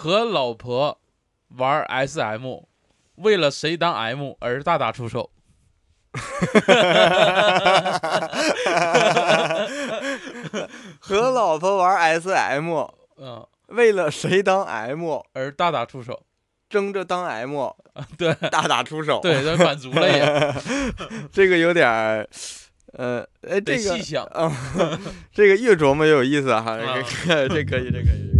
和老婆玩 SM，为了谁当 M 而大打出手。和老婆玩 SM，嗯，为了谁当 M 而大打出手。争着当 M，对，大打出手。对，这满足了也。这个有点儿，呃，哎，这个细想。啊，这个越琢磨越有意思哈。啊这个这可以，这可以，这可以。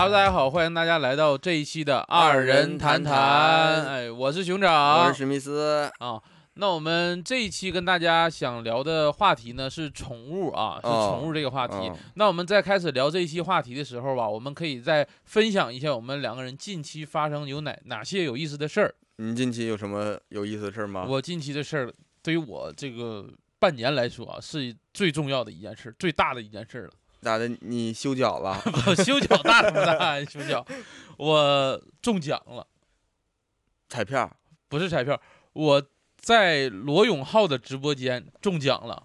Hello，大家好，欢迎大家来到这一期的二人谈谈。哎，我是熊掌，我是史密斯。啊。那我们这一期跟大家想聊的话题呢是宠物啊，是哦宠物这个话题。哦那我们在开始聊这一期话题的时候吧，我们可以再分享一下我们两个人近期发生有哪哪些有意思的事儿。你近期有什么有意思的事儿吗？我近期的事儿，对于我这个半年来说啊，是最重要的一件事，最大的一件事了。咋的？你修脚了？我修脚大什么大？修脚，我中奖了，彩票？不是彩票，我在罗永浩的直播间中奖了，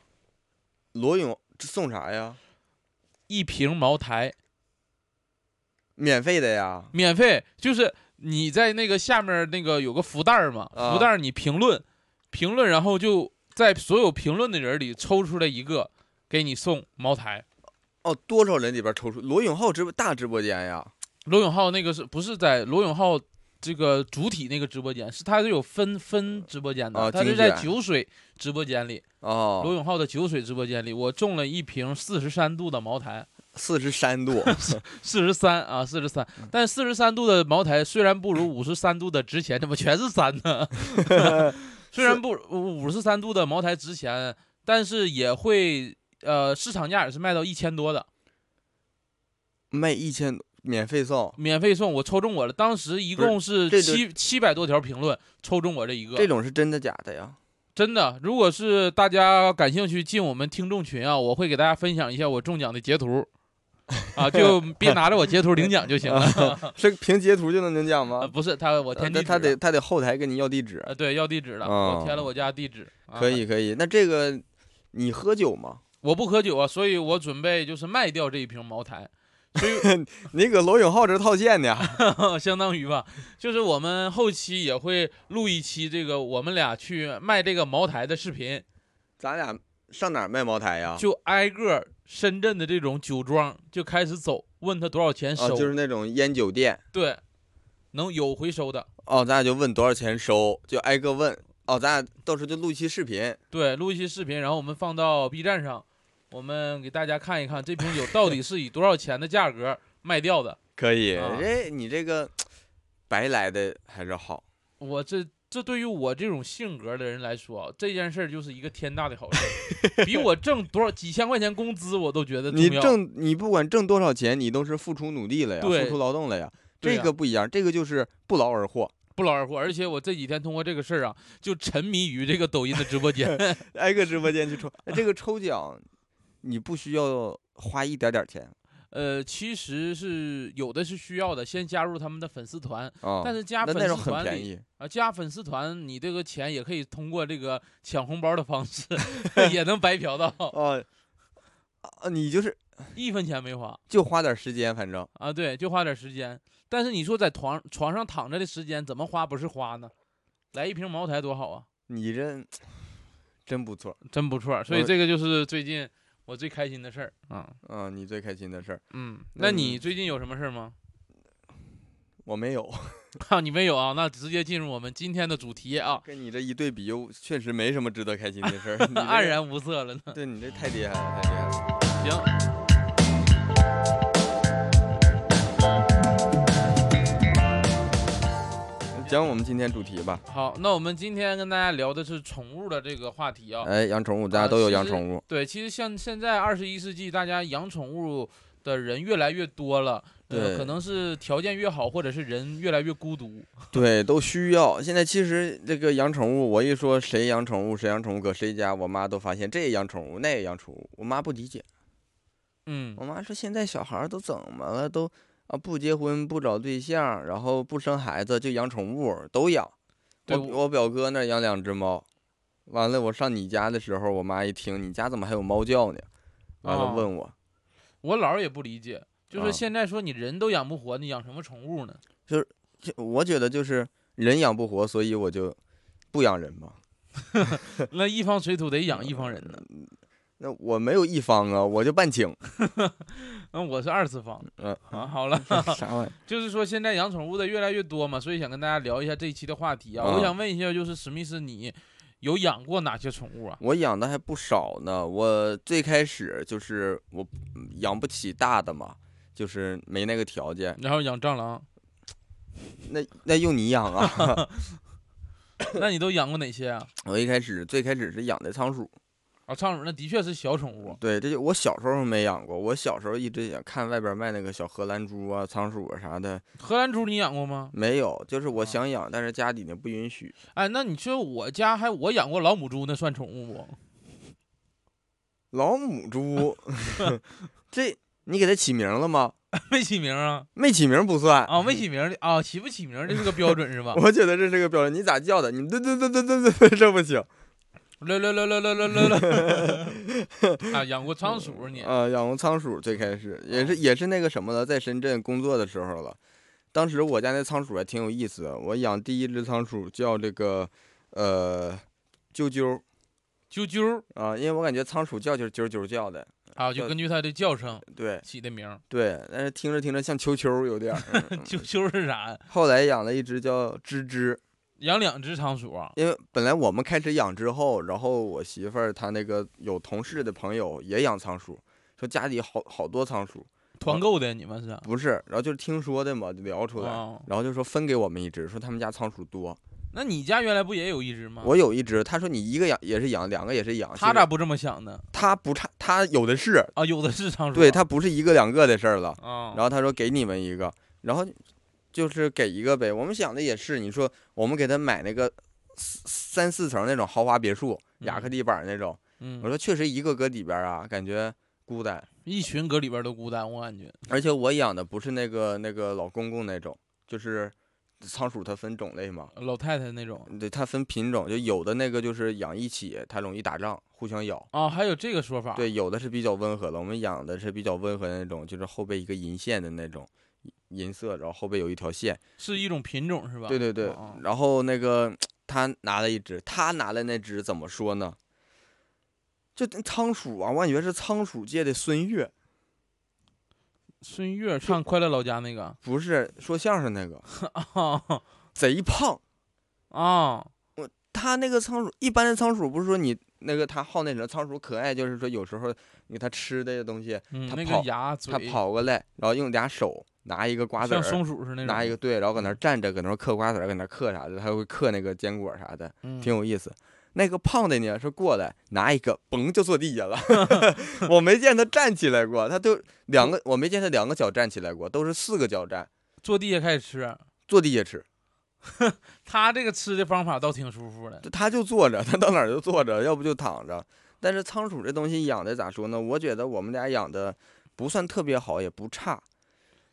罗永这送啥呀？一瓶茅台，免费的呀？免费，就是你在那个下面那个有个福袋嘛，啊福袋你评论，评论，然后就在所有评论的人里抽出来一个，给你送茅台。哦，多少人里边抽出罗永浩直播大直播间呀？罗永浩那个是不是在罗永浩这个主体那个直播间？是他是有分分直播间的，哦他是在酒水直播间里，罗哦，永浩的酒水直播间里，我中了一瓶四十三度的茅台，四十三度。四十三啊，四十三。但四十三度的茅台虽然不如五十三度的值钱，怎么全是三呢？虽然不五十三度的茅台值钱，但是也会呃市场价也是卖到一千多的，卖一千免费送，免费送，我抽中我了。当时一共是七七百多条评论，抽中我这一个。这种是真的假的呀？真的，如果是大家感兴趣进我们听众群啊，我会给大家分享一下我中奖的截图，啊，就 别拿着我截图领奖就行了。是凭截图就能领奖啊，吗？不是他，我呃填地址了他他得他得后台跟你要地址。啊，对，要地址了，哦我填了我家地址。啊可，以可以，那这个你喝酒吗？我不喝酒啊，所以我准备就是卖掉这一瓶茅台，所以 你搁罗永浩这套现的？相当于吧，就是我们后期也会录一期这个我们俩去卖这个茅台的视频，咱俩上哪儿卖茅台呀？就挨个深圳的这种酒庄就开始走，问他多少钱哦，收，就是那种烟酒店。对，能有回收的。哦，咱俩就问多少钱收，就挨个问。哦，咱俩到时候就录一期视频。对，录一期视频，然后我们放到 B 站上，我们给大家看一看这瓶酒到底是以多少钱的价格卖掉的。可以，啊这你这个 白来的还是好。我这这对于我这种性格的人来说啊，这件事儿就是一个天大的好事儿，比我挣多少几千块钱工资我都觉得重你要。挣你不管挣多少钱，你都是付出努力了呀，对付出劳动了呀。这呀个不一样，这个就是不劳而获，不劳而获，而且我这几天通过这个事儿啊，就沉迷于这个抖音的直播间。挨个直播间去抽。哎，这个抽奖你不需要花一点点钱呃，其实是有的是需要的，先加入他们的粉丝团，啊，但是加粉丝团。啊，加粉丝团，你这个钱也可以通过这个抢红包的方式，也能白嫖到，哦，啊，你就是一分钱没花就花点时间，反正啊。对，就花点时间。但是你说在床床上躺着的时间怎么花不是花呢？来一瓶茅台多好啊，你这 真不错。真不错。所以这个就是最近我最开心的事儿啊。嗯，你最开心的事儿，嗯，那你嗯最近有什么事儿吗？我没有。哈，你没有啊？那直接进入我们今天的主题啊，跟你这一对比，又确实没什么值得开心的事儿。黯，然无色了呢。对你这太厉害了，太厉害了。行，这讲我们今天主题吧。好，那我们今天跟大家聊的是宠物的这个话题啊。哎，养宠物，大家啊都有养宠物。对，其实像现在二十一世纪，大家养宠物的人越来越多了。呃，对可能是条件越好，或者是人越来越孤独。对，都需要。现在其实这个养宠物，我一说谁养宠物，谁养宠物，搁谁家，我妈都发现这也养宠物，那也养宠物。我妈不理解，嗯我妈说现在小孩儿都怎么了？都啊不结婚不找对象，然后不生孩子就养宠物，都养。我我表哥那养两只猫，完了我上你家的时候，我妈一听你家怎么还有猫叫呢？完了哦问我，我姥儿也不理解，就说啊现在说你人都养不活，你养什么宠物呢？就是我觉得就是人养不活，所以我就不养人嘛。那一方水土得养一方人呢。那我没有一方啊，我就半请。那，我是二次方。嗯啊，好了，啥玩意？就是说现在养宠物的越来越多嘛，所以想跟大家聊一下这一期的话题啊。啊我想问一下，就是史密斯，你有养过哪些宠物啊？我养的还不少呢。我最开始就是我养不起大的嘛，就是没那个条件。然后养蟑螂，那那用你养啊？那你都养过哪些啊？我一开始最开始是养的仓鼠。啊，仓鼠那的确是小宠物。对，这就我小时候没养过。我小时候一直也看外边卖那个小荷兰猪啊、仓鼠啊啥的，荷兰猪你养过吗？没有。就是我啊想养，但是家里呢不允许。哎，那你说我家还我养过老母猪，那算宠物不？老母猪，这你给它起名了吗？没起名啊？没起名不算。啊，没起名的啊，起不起名这是个标准是吧？我觉得这是个标准，你咋叫的？你这这这这这这，这不行。乐乐乐乐乐乐乐！啊，养过仓鼠你？啊，养过仓鼠，最开始也是也是那个什么了，在深圳工作的时候了。当时我家那仓鼠还挺有意思，我养第一只仓鼠叫这个呃啾啾，啾啾啊，因为我感觉仓鼠叫就是啾啾叫的啊，就根据它的叫声对起的名对，但是听着听着像啾啾有点，啾啾是啥？后来养了一只叫吱吱。养两只仓鼠啊？因为本来我们开始养之后，然后我媳妇儿她那个有同事的朋友也养仓鼠，说家里好好多仓鼠，团购的你们是？不是，然后就是听说的嘛，就聊出来，哦然后就说分给我们一只，说他们家仓鼠多。那你家原来不也有一只吗？我有一只，他说你一个养也是养，两个也是养。他咋不这么想呢？他不差，他有的是，啊，有的是仓鼠。对他不是一个两个的事儿了。哦，然后他说给你们一个，然后就是给一个呗。我们想的也是，你说我们给他买那个四三四层那种豪华别墅，亚克嗯地板那种，我嗯，说确实一个搁里边啊，感觉孤单。一群搁里边都孤单，我感觉。而且我养的不是那个那个老公公那种，就是仓鼠它分种类嘛，老太太那种对，它分品种，就有的那个就是养一起，它容易打仗，互相咬。啊，还有这个说法。对，有的是比较温和的，我们养的是比较温和的那种，就是后背一个银线的那种银色，然后后背有一条线。是一种品种是吧？对对对哦，然后那个他拿了一只，他拿了那只怎么说呢？就那仓鼠啊，我感觉是仓鼠界的孙悦，孙悦唱《快乐老家》那个不是说相声那个，啊贼胖。啊，我他那个仓鼠，一般的仓鼠不是说你那个他好那种仓鼠可爱，就是说有时候你给它吃的东西，嗯，那个它跑牙它跑过来，然后用俩手拿一个瓜子像儿，松鼠似的那种，拿一个对，然后搁那站着，搁那嗑瓜子儿，搁那嗑啥的，它会嗑那个坚果啥的，嗯挺有意思。那个胖的呢是过来拿一个，嘣就坐地下了，我没见他站起来过，他都两个，我没见他两个脚站起来过，都是四个脚站，坐地下开始吃。坐地下吃，他这个吃的方法倒挺舒服的。他就坐着，他到哪儿就坐着，要不就躺着。但是仓鼠这东西养的咋说呢？我觉得我们俩养的不算特别好，也不差。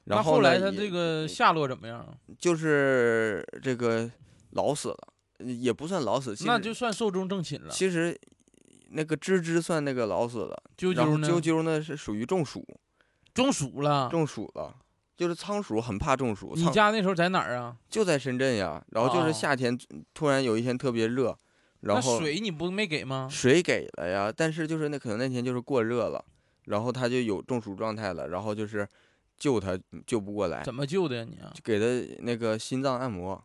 那然后后来他这个下落怎么样？就是这个老死了，也不算老死，那就算寿终正寝了。其实那个吱吱算那个老死了，啾啾呢？啾啾呢是属于中暑，中暑了。中暑了。就是仓鼠很怕中暑，你家那时候在哪儿啊？就在深圳呀。然后就是哦夏天突然有一天特别热，然后水你不没给吗？水给了呀，但是就是那可能那天就是过热了，然后它就有中暑状态了，然后就是救它救不过来，怎么救的呀你啊？就给他那个心脏按摩，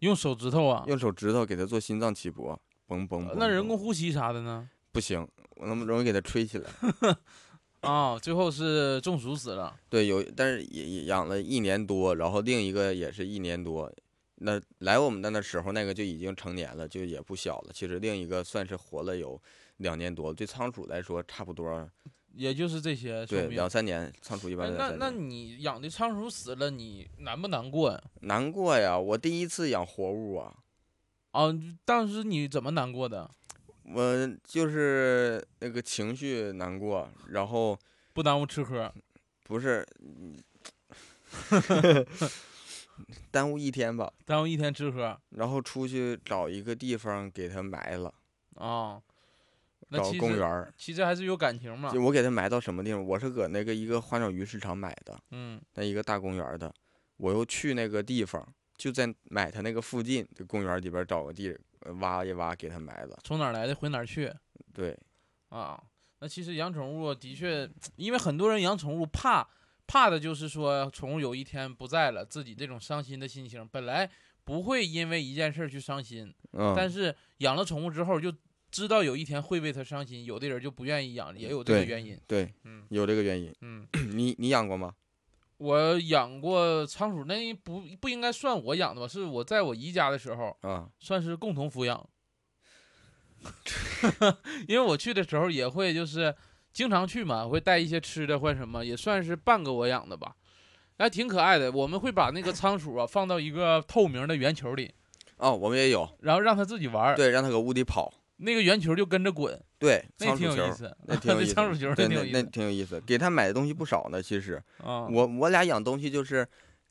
用手指头啊？用手指头给它做心脏起搏，嘣嘣嘣。那人工呼吸啥的呢？不行，我那么容易给它吹起来。啊，最后是中暑死了。对，有，但是也也养了一年多，然后另一个也是一年多，那来我们的那时候，那个就已经成年了，就也不小了。其实另一个算是活了有两年多，对仓鼠来说差不多，也就是这些对。两三年。仓鼠一般哎那那。你养的仓鼠死了，你难不难过呀？难过呀，我第一次养活物啊，啊，当时你怎么难过的？我就是那个情绪难过，然后不耽误吃喝。不是，耽误一天吧，耽误一天吃喝然后出去找一个地方给它埋了，啊。那找其公园儿。其实还是有感情嘛就。我给它埋到什么地方？我是搁那个一个花鸟鱼市场买的，嗯那一个大公园儿的，我又去那个地方，就在买它那个附近，的公园儿里边儿找个地呃挖一挖给它埋了。从哪儿来的回哪儿去对，啊。那其实养宠物的确，因为很多人养宠物怕怕的就是说宠物有一天不在了，自己这种伤心的心情，本来不会因为一件事儿去伤心，嗯，但是养了宠物之后就知道有一天会为它伤心，有的人就不愿意养，也有这个原因。对，嗯有这个原因。嗯，你你养过吗？我养过仓鼠，那不不应该算我养的吧？是我在我姨家的时候，啊，算是共同抚养。因为我去的时候也会就是经常去嘛，会带一些吃的或者什么，也算是半个我养的吧，还挺可爱的。我们会把那个仓鼠啊放到一个透明的圆球里，哦，我们也有，然后让它自己玩儿，对，让它搁屋里跑。那个圆球就跟着滚，对，那挺有意思。那挺有意思。仓鼠球对，那那挺有意思挺有意思。给他买的东西不少呢，其实啊。我我俩养东西就是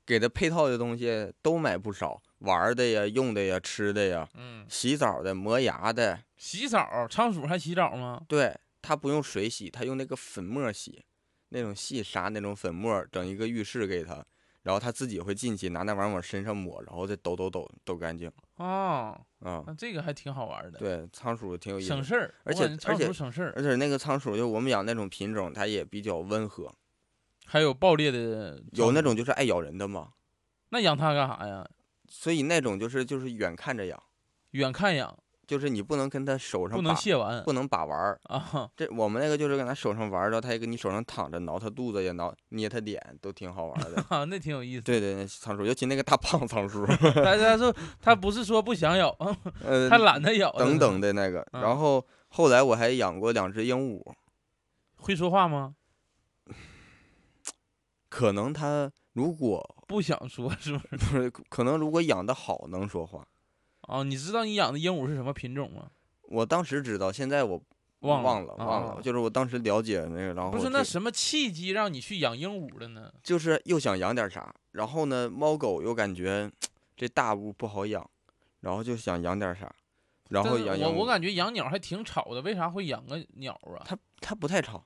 给他配套的东西都买不少，玩的呀、用的呀、吃的呀、嗯，洗澡的、磨牙的。洗澡，仓鼠还洗澡吗？对，它不用水洗，它用那个粉末洗，那种细沙那种粉末，整一个浴室给它，然后它自己会进去拿那玩意儿往身上抹，然后再抖抖抖抖干净。啊，啊、那这个还挺好玩的，对，仓鼠挺有意思。省事儿。而且而且鼠省事儿，而且那个仓鼠，就我们养那种品种，它也比较温和，还有爆裂的，有那种就是爱咬人的嘛，那养它干啥呀？所以那种就是就是远看着养，远看养，就是你不能跟他手上不能把卸完不能把玩儿。啊。这我们那个就是跟他手上玩儿，然后它也跟你手上躺着，挠他肚子也，挠捏他脸，都挺好玩儿的。啊，那挺有意思。对对，那仓鼠，尤其那个大胖仓鼠，但是他说他不是说不想咬，呃，他懒得咬。等等的那个。嗯然后后来我还养过两只鹦鹉，会说话吗？可能他如果不想说，是不是？不是，可能如果养的好能说话。啊，你知道你养的鹦鹉是什么品种吗？我当时知道，现在我忘忘了忘了，啊就是我当时了解那个，然后不是那什么契机让你去养鹦鹉的呢？就是又想养点啥，然后呢，猫狗又感觉这大屋不好养，然后就想养点啥，然后养。我我感觉养鸟还挺吵的，为啥会养个鸟啊？它它不太吵，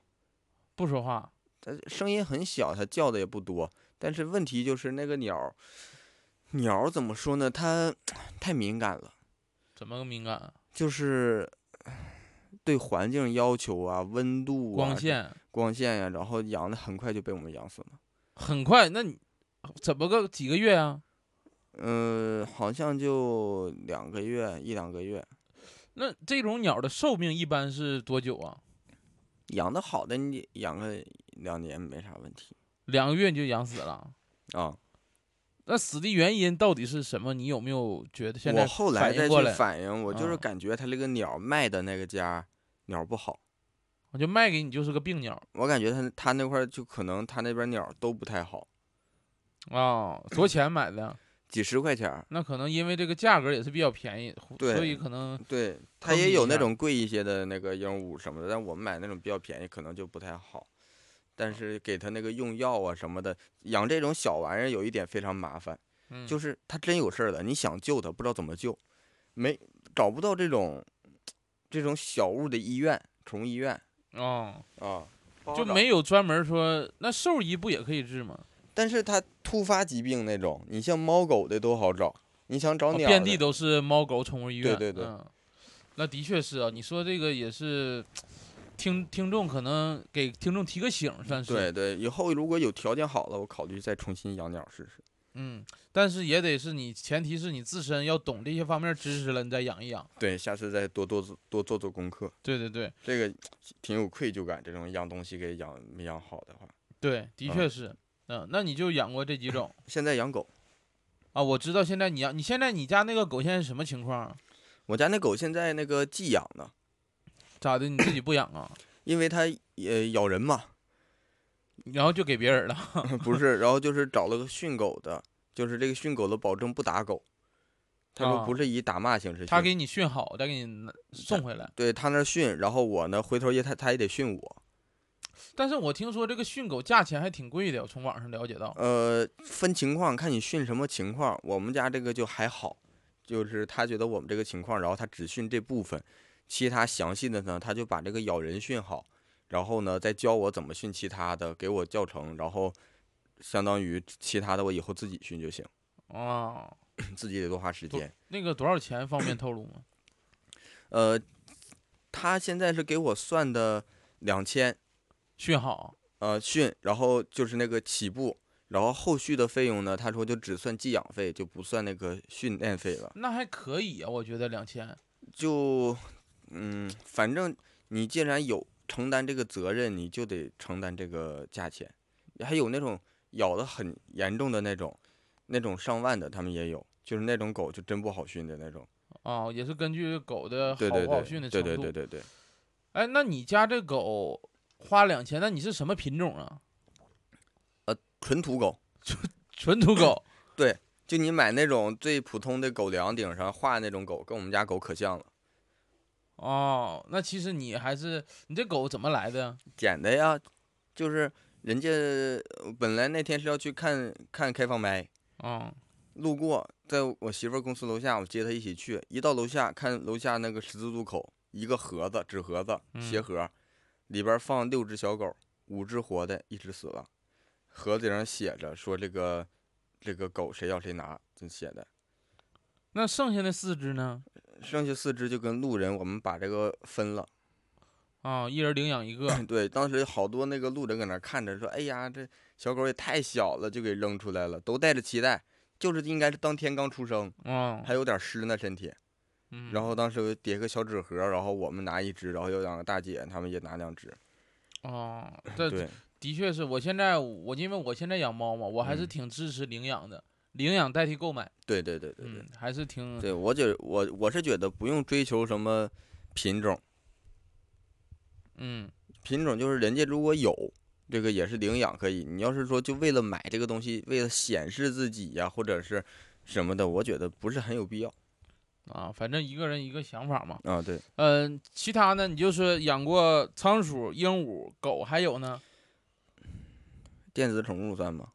不说话，它声音很小，它叫的也不多，但是问题就是那个鸟儿，鸟儿怎么说呢？它太敏感了，怎么个敏感啊？就是对环境要求啊、温度啊、光线光线呀、然后养的很快就被我们养死了。很快，那你怎么个几个月啊？嗯，好像就两个月，一两个月。那这种鸟的寿命一般是多久啊？养的好的，你养个两年没啥问题两个月你就养死了？啊。那死的原因到底是什么？你有没有觉得现在我后来再去反应我就是啊感觉他那个鸟卖的那个家鸟不好，我就卖给你就是个病鸟我感觉他他那块儿就可能他那边鸟都不太好，啊，多少钱买的？几十块钱儿。那可能因为这个价格也是比较便宜，对所以可能对，它坑你一下也有那种贵一些的那个鹦鹉什么的，但我们买那种比较便宜，可能就不太好。但是给他那个用药啊什么的，养这种小玩意儿有一点非常麻烦。嗯就是它真有事儿了，你想救它，不知道怎么救，没找不到这种这种小物的医院，宠物医院哦，啊，就没有专门说那兽医不也可以治吗？但是它突发疾病那种，你像猫狗的都好找，你想找哦鸟、遍地都是猫狗宠物医院。对对对嗯，那的确是啊，你说这个也是听听众可能给听众提个醒，算是。对对，以后如果有条件好了，我考虑再重新养鸟试试。嗯，但是也得是你，前提是你自身要懂这些方面知识了，你再养一养。对，下次再多多做多做做功课，对对对这个挺有愧疚感。这种养东西给养没养好的话，对，的嗯确是。嗯，那你就养过这几种 现在养狗，啊，我知道现在你养，你现在你家那个狗现在什么情况啊？我家那狗现在那个寄养呢，咋的？你自己不养啊？因为它也咬人嘛，然后就给别人了。不是，然后就是找了个训狗的，就是这个训狗的保证不打狗，他说啊不是以打骂形式训，他给你训好，再给你拿送回来。对他那儿训，然后我呢回头也他他也得训我，但是我听说这个训狗价钱还挺贵的，我从网上了解到。呃，分情况看你训什么情况，我们家这个就还好，就是他觉得我们这个情况，然后他只训这部分，其他详细的呢，他就把这个咬人训好，然后呢再教我怎么训其他的，给我教程，然后相当于其他的我以后自己训就行，哦，自己得多花时间。那个多少钱方便透露吗？呃，他现在是给我算的两千，训好呃训，然后就是那个起步，然后后续的费用呢，他说就只算寄养费，就不算那个训练费了。那还可以啊，我觉得两千。就，嗯，反正你既然有承担这个责任，你就得承担这个价钱。还有那种咬的很严重的那种，那种上万的他们也有，就是那种狗就真不好训的那种。哦，也是根据狗的好不好训的程度。对对对对对。哎，那你家这狗花两千，那你是什么品种啊？纯土狗，纯 纯土狗。对就你买那种最普通的狗粮，顶上画那种狗，跟我们家狗可像了。哦，那其实你还是你这狗怎么来的？捡的呀，就是人家呃本来那天是要去看看开放麦，啊、路过，在我媳妇儿公司楼下，我接她一起去。一到楼下，看楼下那个十字路口，一个盒子，纸盒子，鞋嗯盒，里边放六只小狗，五只活的，一只死了。盒子上写着说这个这个狗谁要谁拿，这写的。那剩下那四只呢？剩下四只就跟路人我们把这个分了。啊，一人领养一个。对，当时好多那个路人搁那看着，说：“哎呀，这小狗也太小了，就给扔出来了，都带着期待，就是应该是当天刚出生，嗯还有点湿呢身体。”嗯。然后当时叠个小纸盒，然后我们拿一只，然后有两个大姐他们也拿两只。哦，这对，的确是我现在我因为我现在养猫嘛，我还是嗯挺支持领养的，领养代替购买。对对对对对嗯，还是挺对，我觉我我是觉得不用追求什么品种，嗯品种就是人家如果有这个也是领养可以。你要是说就为了买这个东西，为了显示自己呀，或者是什么的，我觉得不是很有必要啊，反正一个人一个想法嘛。啊。对，嗯、其他呢，你就是养过仓鼠、鹦鹉、狗，还有呢，电子宠物算吗？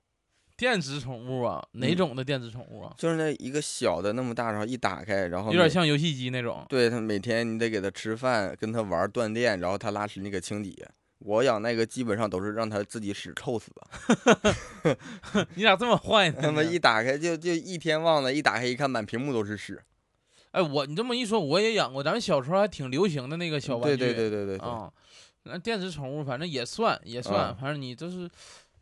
电子宠物啊，哪嗯种的电子宠物啊？就是那一个小的那么大，然后一打开，然后有点像游戏机那种。对它每天你得给它吃饭，跟它玩儿锻炼，然后它拉屎你给清理。我养那个基本上都是让它自己屎臭死的，你咋这么坏呢？他妈你一打开就就一天忘了，一打开一看满屏幕都是屎。哎，我你这么一说，我也养过，咱们小时候还挺流行的那个小玩对具。对对对对对，啊，那电子宠物反正也算也算，啊反正你就是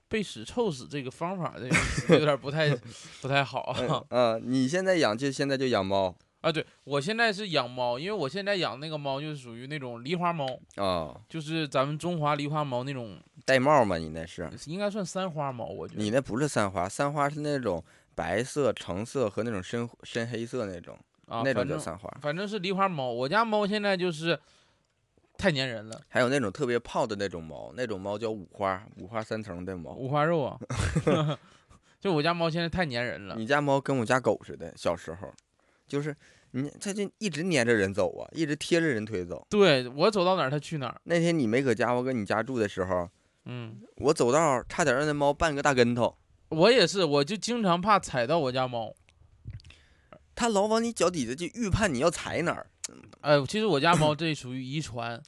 被屎臭死这个方法这个有点不太 不太好啊。你现在养就现在就养猫啊，对我现在是养猫，因为我现在养那个猫就是属于那种狸花猫，啊，就是咱们中华狸花猫那种，玳瑁吗？你那是？应该算三花猫，我觉得。你那不是三花，三花是那种白色、橙色和那种深深黑色那种，啊，那种叫三花。反正是狸花猫。我家猫现在就是太粘人了，还有那种特别胖的那种猫，那种猫叫五花，五花三层的猫。五花肉啊。就我家猫现在太粘人了，你家猫跟我家狗似的，小时候，就是你它就一直粘着人走啊，一直贴着人腿走。对我走到哪儿它去哪儿。那天你没搁家，我搁你家住的时候，嗯，我走道儿差点让那猫绊个大跟头，我也是，我就经常怕踩到我家猫。它老往你脚底下就预判你要踩哪儿。哎，其实我家猫这属于遗传，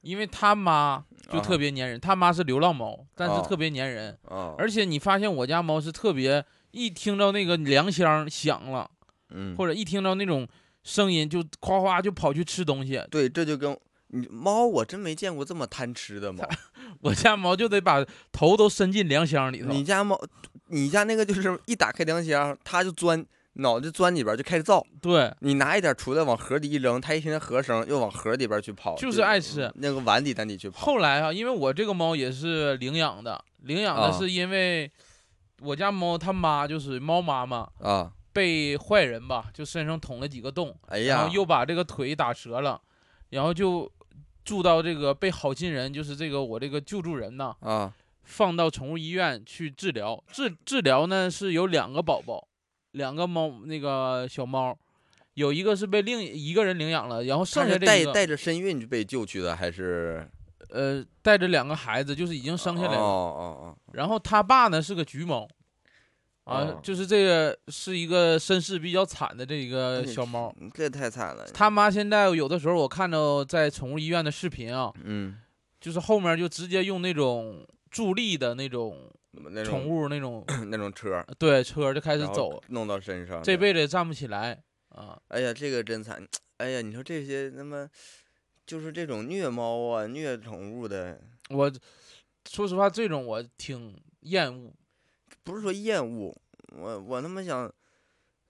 因为它妈就特别粘人，它妈是流浪猫，但是啊特别粘人。啊，而且你发现我家猫是特别一听到那个粮箱响了，嗯，或者一听到那种声音就夸夸就跑去吃东西。对，这就跟你猫，我真没见过这么贪吃的猫。我家猫就得把头都伸进粮箱里头。你家猫，你家那个就是一打开粮箱，它就钻，脑袋钻里边儿就开始造。对，你拿一点出来往盒里一扔，它一听见盒声又往盒里边儿去跑，就是爱吃那个碗里咱得去跑。后来啊，因为我这个猫也是领养的，领养的啊是因为我家猫它妈就是猫妈妈，啊，被坏人吧，就身上捅了几个洞，哎呀然后，又把这个腿打折了，然后就住到这个被好心人，就是这个我这个救助人呐，啊，放到宠物医院去治疗。治治疗呢是有两个宝宝，两个猫那个小猫，有一个是被另一个人领养了，然后剩下这一个带着身孕就被救去的，还是呃带着两个孩子，就是已经生下来了。哦哦然后他爸呢是个橘猫，啊，哦就是这个是一个身世比较惨的这一个小猫。哦，这太惨了。他妈现在有的时候我看到在宠物医院的视频啊，嗯，就是后面就直接用那种助力的那种那宠物那种 那种车对车就开始走，弄到身上，这辈子也站不起来啊。哎呀，这个真惨！哎呀，你说这些那么，就是这种虐猫啊、虐宠物的，我说实话，这种我挺厌恶。不是说厌恶，我我他妈想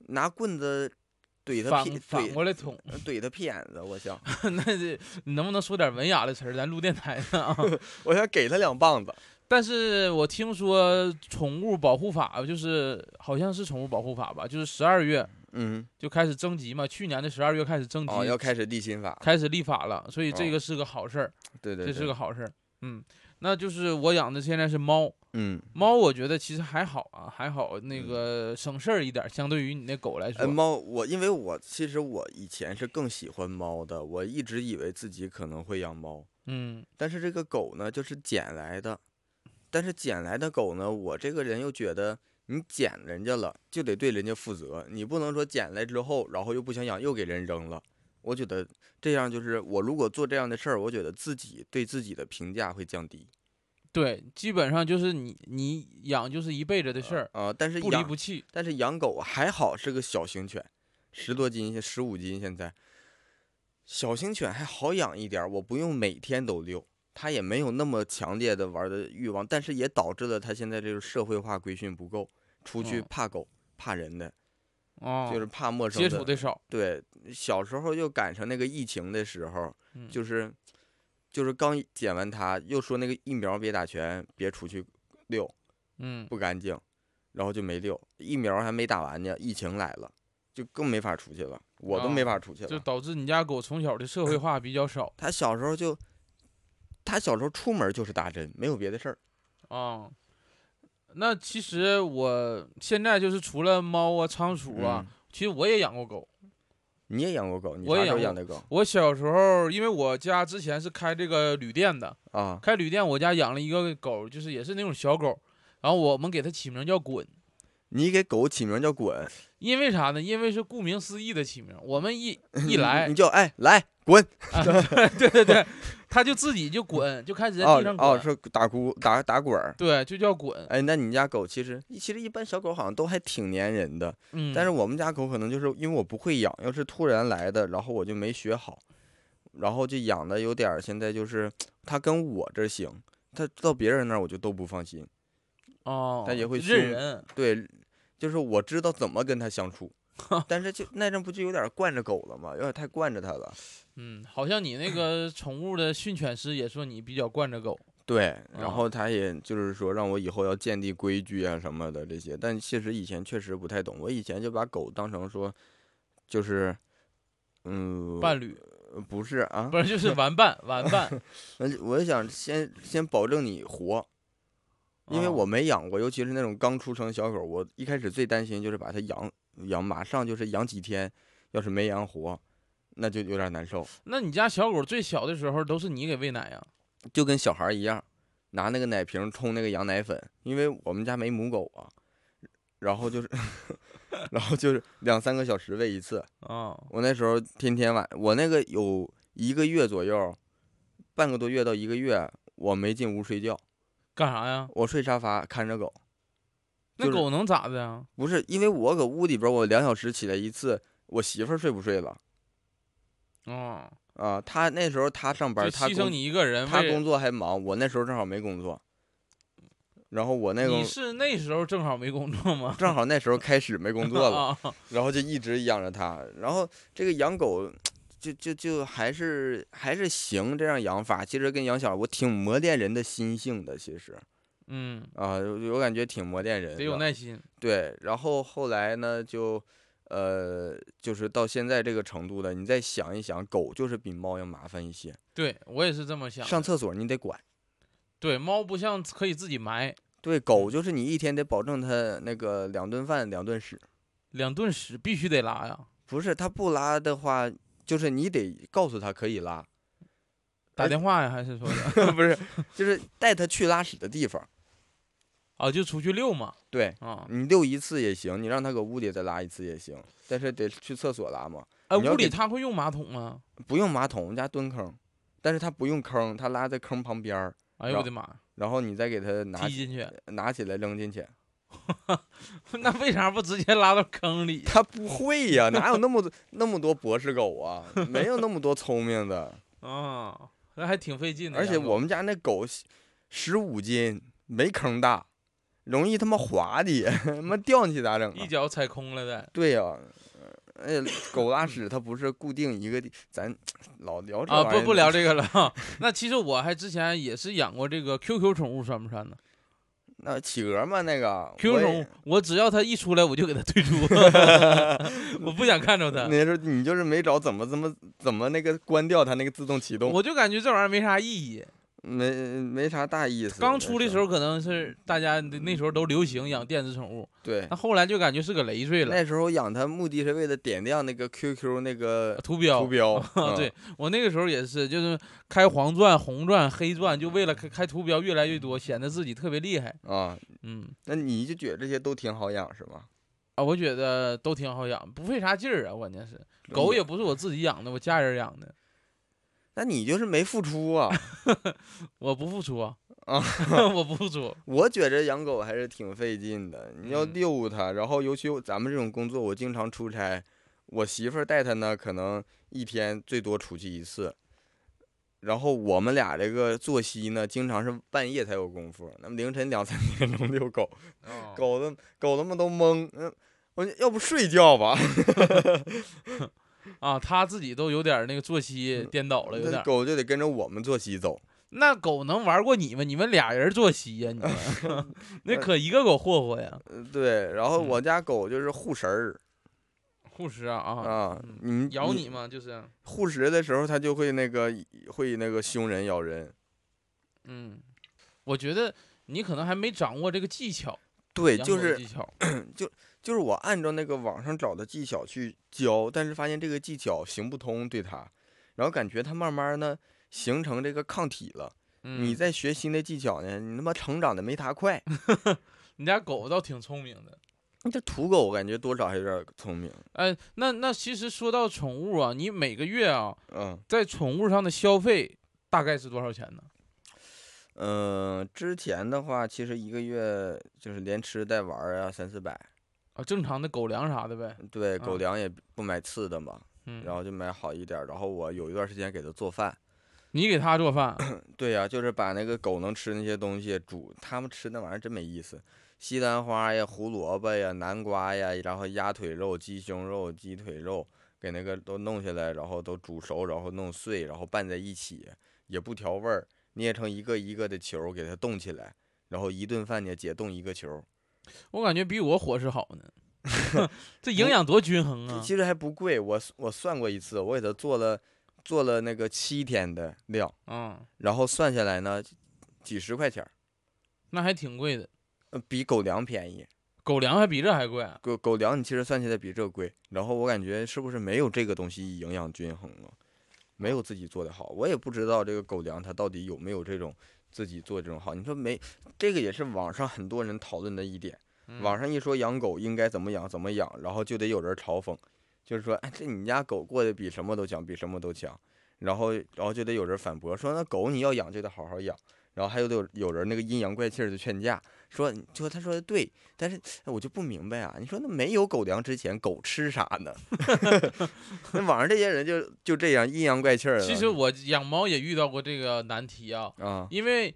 拿棍子怼他反屁反过来捅，怼他屁眼子，我想 那这你能不能说点文雅的词儿？咱录电台呢啊。我想给他两棒子。但是我听说宠物保护法就是好像是宠物保护法吧，就是十二月嗯，就开始征集嘛，去年的十二月开始征集，哦，要开始立新法，开始立法了，所以这哦个是个好事儿，对对，这是个好事儿。嗯，那就是我养的现在是猫，嗯，猫我觉得其实还好啊，还好那嗯个省事儿一点儿，相对于你那狗来呃，说。猫，我因为我其实我以前是更喜欢猫的，我一直以为自己可能会养猫，嗯但是这个狗呢，就是捡来的，但是捡来的狗呢，我这个人又觉得你捡人家了，就得对人家负责，你不能说捡来之后，然后又不想养，又给人扔了。我觉得这样就是我如果做这样的事儿，我觉得自己对自己的评价会降低。对，基本上就是你你养就是一辈子的事儿，啊、但是不离不弃。但是养狗还好是个小型犬，十多斤，十五斤现在。小型犬还好养一点，我不用每天都遛，它也没有那么强烈的玩的欲望，但是也导致了它现在这个社会化规训不够，出去哦怕狗、怕人的，哦，就是怕陌生接触的少。对，小时候又赶上那个疫情的时候，嗯就是就是刚捡完它，又说那个疫苗别打全，别出去遛，嗯，不干净，然后就没溜。疫苗还没打完呢，疫情来了，就更没法出去了，我都没啊法出去了。就导致你家狗从小的社会化比较少它小时候就，它小时候出门就是打针，没有别的事儿。啊。那其实我现在就是除了猫啊、仓鼠啊，嗯其实我也养过狗。你也养过狗？你我也养养的狗我小时候，因为我家之前是开这个旅店的，啊？开旅店我家养了一个狗，就是也是那种小狗，然后我们给它起名叫滚，你给狗起名叫滚，因为啥呢？因为是顾名思义的起名，我们一 一来你，就哎来滚 啊，对对对，它就自己就滚，就开始在哦地上滚，哦，是打咕打打滚儿。对，就叫滚。哎，那你家狗其实其实一般小狗好像都还挺粘人的，嗯，但是我们家狗可能就是因为我不会养，要是突然来的，然后我就没学好，然后就养的有点儿现在就是它跟我这儿行，它到别人那儿我就都不放心。哦，它也会认人，对，就是我知道怎么跟它相处，但是就那阵不就有点惯着狗了吗？有点太惯着它了。嗯，好像你那个宠物的训犬师也说你比较惯着狗，对，啊然后他也就是说让我以后要建立规矩啊什么的这些，但其实以前确实不太懂，我以前就把狗当成说，就是，嗯，伴侣呃不是啊，不是就是玩伴玩伴，那就我想先先保证你活，因为哦我没养过，尤其是那种刚出生的小狗，我一开始最担心就是把它养养，马上就是养几天，要是没养活，那就有点难受，那你家小狗最小的时候都是你给喂奶呀？就跟小孩一样，拿那个奶瓶冲那个羊奶粉，因为我们家没母狗啊，然后就是，然后就是两三个小时喂一次，啊，我那时候天天晚，我那个有一个月左右，半个多月到一个月，我没进屋睡觉。干啥呀？我睡沙发看着狗，就是那狗能咋的呀？不是因为我搁屋里边，我两小时起来一次，我媳妇儿睡不睡了啊，啊？她那时候她上班牺牲工你一个人为她工作还忙，我那时候正好没工作，然后我那个你是那时候正好没工作吗？正好那时候开始没工作了，啊，然后就一直养着它，然后这个养狗。就就就还是还是行，这样养法其实跟养小孩，我挺磨练人的心性的。其实，嗯，啊，我我感觉挺磨练人的。得有耐心。对，然后后来呢，就呃，就是到现在这个程度了，你再想一想，狗就是比猫要麻烦一些。对我也是这么想。上厕所你得管，对，猫不像可以自己埋，对，狗就是你一天得保证它那个两顿饭两顿屎，两顿屎必须得拉呀。不是它不拉的话，就是你得告诉它可以拉，打电话呀，还是说的 不是，就是带它去拉屎的地方。啊，就出去遛嘛。对啊，你遛一次也行，你让它搁屋里再拉一次也行，但是得去厕所拉嘛。哎，屋里它会用马桶吗？不用马桶，我们家蹲坑，但是它不用坑，它拉在坑旁边儿，让哎呦我的妈，然后你再给它拿拿起来扔进去。那为啥不直接拉到坑里？它不会呀，哪有那么多那么多博士狗啊？没有那么多聪明的。啊，那还挺费劲的。而且我们家那狗十五斤，没坑大，容易他妈滑的，他妈掉进去咋整啊？一脚踩空了的。对呀、哎呀，狗拉屎它不是固定一个地，咱老聊这啊，不不聊这个了 哈。那其实我还之前也是养过这个 QQ 宠物，算不算呢 那企鹅嘛，那个也宠物，我只要它一出来，我就给它退出，我不想看着它。那时候你就是没找怎么怎么怎么那个关掉它那个自动启动，我就感觉这玩意儿没啥意义。没没啥大意思。刚出的时候，可能是大家那时候都流行养电子宠物，对那，后来就感觉是个累赘了。那时候养它目的是为了点亮那个 QQ 那个图标，图标，嗯对我那个时候也是，就是开黄钻、红钻、黑钻，就为了开开图标越来越多，显得自己特别厉害。啊，嗯那你就觉得这些都挺好养是吗？啊，我觉得都挺好养，不费啥劲儿啊。关键是狗也不是我自己养的，我家人养的，那你就是没付出啊。我不付出啊，啊 我不付出。我觉着养狗还是挺费劲的，你要嗯遛它，然后尤其咱们这种工作，我经常出差，我媳妇儿带它呢，可能一天最多出去一次。然后我们俩这个作息呢，经常是半夜才有功夫，那么凌晨两三点钟遛狗，哦狗子狗子们都懵，嗯，我说要不睡觉吧？啊，他自己都有点那个作息颠倒了，有点。那狗就得跟着我们作息走。那狗能玩过你们？你们俩人作息呀、你们 那可一个狗霍霍呀，呃对，然后嗯我家狗就是护食儿护食啊啊，啊，嗯你们咬你吗？就是，护食的时候，它就会那个会那个凶人咬人。嗯，我觉得你可能还没掌握这个技巧，对，就是狗技巧。就是我按照那个网上找的技巧去教，但是发现这个技巧行不通对它，然后感觉它慢慢呢形成这个抗体了。嗯，你在学新的技巧呢，你他妈成长的没它快。你家狗倒挺聪明的。这土狗我感觉多少还有点聪明。哎，那那其实说到宠物啊，你每个月啊，嗯在宠物上的消费大概是多少钱呢？嗯、呃之前的话，其实一个月就是连吃带玩儿啊，三四百。啊，正常的狗粮啥的呗。对，狗啊粮也不买次的嘛，嗯，然后就买好一点儿。然后我有一段时间给它做饭。你给它做饭，对呀、就是把那个狗能吃那些东西煮，它们吃那玩意儿真没意思。西兰花呀、胡萝卜呀、南瓜呀，然后鸭腿肉、鸡胸肉、鸡腿肉，给那个都弄下来，然后都煮熟，然后弄碎，然后拌在一起，也不调味儿，捏成一个一个的球儿，给它冻起来，然后一顿饭呢解冻一个球儿，我感觉比我伙食好呢。这营养多均衡啊！其实还不贵。我我算过一次，我给他做了做了那个七天的量，嗯，然后算下来呢，几十块钱儿，那还挺贵的。呃比狗粮便宜。狗粮还比这还贵。啊狗狗粮你其实算起来比这贵，然后我感觉是不是没有这个东西营养均衡啊？没有自己做的好，我也不知道这个狗粮它到底有没有这种自己做这种好。你说没，这个也是网上很多人讨论的一点。嗯网上一说养狗应该怎么养怎么养，然后就得有人嘲讽，就是说，哎，这你家狗过得比什么都强，比什么都强。然后，然后就得有人反驳说，那狗你要养就得好好养。然后还有得有有人那个阴阳怪气的劝架，说就他说的对，但是哎我就不明白啊，你说那没有狗粮之前，狗吃啥呢？那网上这些人就就这样阴阳怪气儿的。其实我养猫也遇到过这个难题啊，啊，因为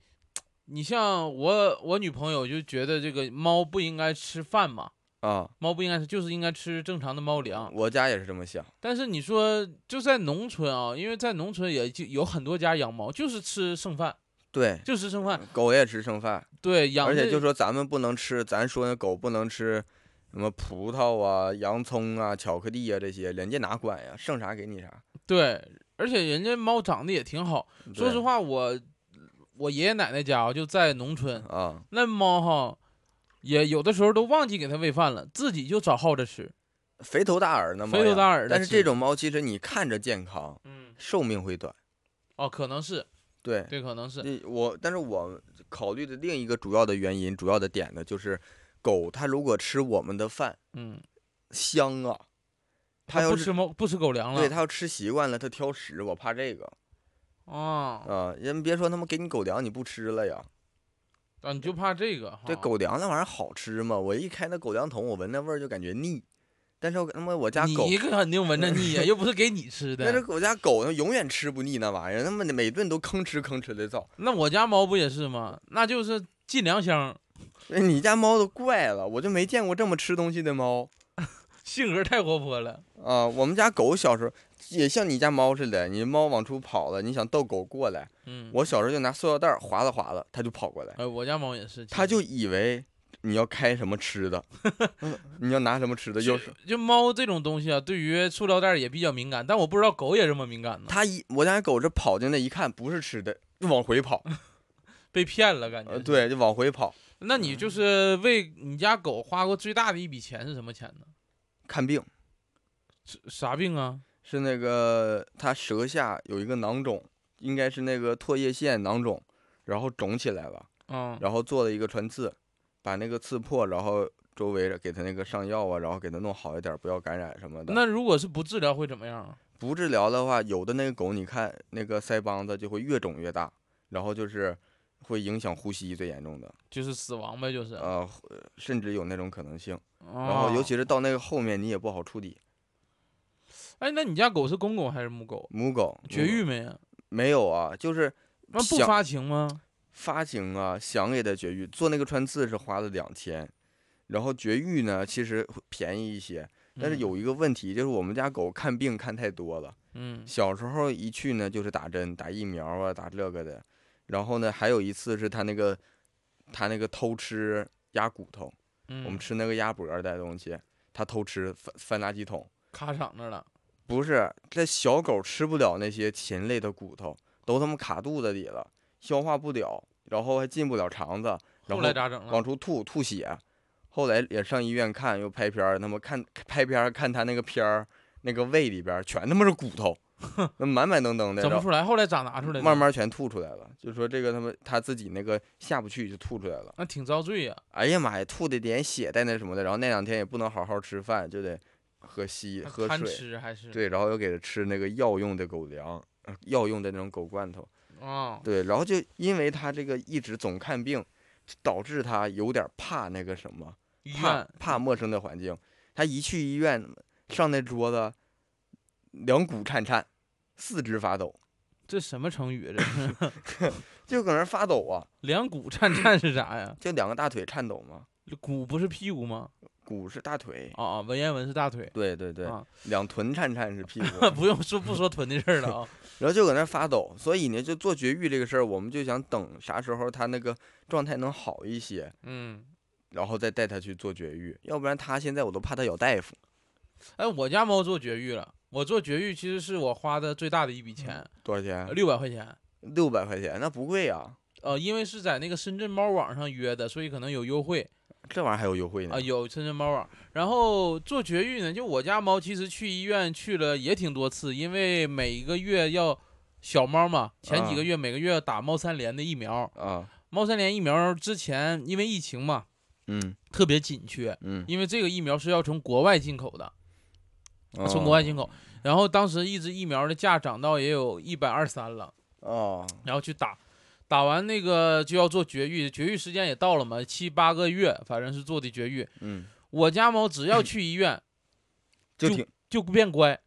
你像我我女朋友就觉得这个猫不应该吃饭嘛，啊，猫不应该吃，就是应该吃正常的猫粮。我家也是这么想。但是你说就在农村啊，因为在农村也就有很多家养猫，就是吃剩饭，对，就吃剩饭。狗也吃剩饭，对，养而且就说咱们不能吃，咱说那狗不能吃什么葡萄啊、洋葱啊、巧克力啊这些，人家哪管呀？剩啥给你啥。对，而且人家猫长得也挺好。说实话，我我爷爷奶奶家啊就在农村，啊，那猫哈也有的时候都忘记给它喂饭了，自己就找耗子吃。肥头大耳的猫，肥头大耳的但是这种猫其实你看着健康，嗯，寿命会短。哦，可能是，对，对，可能是。这我，但是我考虑的另一个主要的原因，主要的点呢，就是狗它如果吃我们的饭嗯，香啊，它它要是不吃猫不吃狗粮了。对它要吃习惯了，它挑食，我怕这个啊啊。人别说他妈给你狗粮你不吃了呀，啊，你就怕这个哈。这狗粮那玩意儿好吃吗？我一开那狗粮桶，我闻那味儿就感觉腻。但是我他妈我家狗，你肯定闻着 腻呀，又不是给你吃的。但是我家狗它永远吃不腻那玩意儿，他妈的每顿都吭哧吭哧的造。那我家猫不也是吗？那就是进粮箱，哎你家猫都怪了，我就没见过这么吃东西的猫 性格太活泼了。啊！我们家狗小时候也像你家猫似的，你猫往出跑了，你想逗狗过来，嗯，我小时候就拿塑料袋儿划拉划拉，它就跑过来，哎，我家猫也是，它就以为你要开什么吃的，嗯你要拿什么吃的，有时就就猫这种东西啊，对于塑料袋儿也比较敏感，但我不知道狗也这么敏感呢，它一我家狗这跑进来一看不是吃的，就往回跑，被骗了感觉。呃，，对，就往回跑那你就是为你家狗花过最大的一笔钱是什么钱呢？看病。是啥病啊？是那个它舌下有一个囊肿，应该是那个唾液腺囊肿，然后肿起来了，嗯，然后做了一个穿刺，把那个刺破，然后周围给它那个上药啊，然后给它弄好一点，不要感染什么的。那如果是不治疗会怎么样啊？不治疗的话，有的那个狗你看那个腮帮子就会越肿越大，然后就是会影响呼吸最严重的，就是死亡呗，就是。呃，甚至有那种可能性。然然后尤其是到那个后面你也不好处理。哎，那你家狗是公狗还是母狗？母狗绝育没啊？没有啊，就是那不发情吗？发情啊，想给它绝育，做那个穿刺是花了两千，然后绝育呢其实会便宜一些，但是嗯。有一个问题，就是我们家狗看病看太多了，嗯。小时候一去呢就是打针、打疫苗啊、打这个的，然后呢还有一次是它那个它那个偷吃鸭骨头，嗯，我们吃那个鸭脖儿的东西，它偷吃翻翻垃圾桶，卡嗓子了。不是，这小狗吃不了那些禽类的骨头，都他妈卡肚子里了，消化不了，然后还进不了肠子，然后后来咋整往？出吐吐血。后来也上医院看，又拍片儿，他妈看拍片儿看他那个片儿，那个胃里边全他妈是骨头，那满满登登的，整不出来，后来咋拿出来的？慢慢全吐出来了。就说这个他妈他自己那个下不去就吐出来了。那挺遭罪呀，哎呀妈呀，吐的连血带那什么的，然后那两天也不能好好吃饭，就得喝稀喝水。吃还是？对，然后又给他吃那个药用的狗粮，呃药用的那种狗罐头。啊，对，然后就因为他这个一直总看病，导致他有点怕那个什么，怕怕陌生的环境。他一去医院，上那桌子，两股颤颤，四肢发抖，这什么成语？这是 就搁那发抖啊，两股颤颤是啥呀？就两个大腿颤抖吗，股不是屁股吗？股是大腿。啊啊，文言文是大腿。对对对，啊，两臀颤颤是屁股，不用说不说臀的事儿了啊。然后就搁那儿发抖，所以呢，就做绝育这个事儿，我们就想等啥时候它那个状态能好一些，嗯，然后再带它去做绝育，要不然它现在我都怕它咬大夫。哎，我家猫做绝育了。我做绝育其实是我花的最大的一笔钱，多少钱？六百块钱。六百块钱，那不贵呀、呃，因为是在那个深圳猫网上约的，所以可能有优惠这玩意儿还有优惠呢。啊、有深圳猫网。然后做绝育呢，就我家猫其实去医院去了也挺多次，因为每一个月要小猫嘛，前几个啊。月每个月要打猫三联的疫苗。啊，猫三联疫苗之前因为疫情嘛，嗯。特别紧缺，嗯，因为这个疫苗是要从国外进口的，从哦国外进口。然后当时一支疫苗的价涨到也有一百二三了，哦，然后去打，打完那个就要做绝育，绝育时间也到了嘛，七八个月，反正是做的绝育。嗯，我家猫只要去医院 就就听就变乖，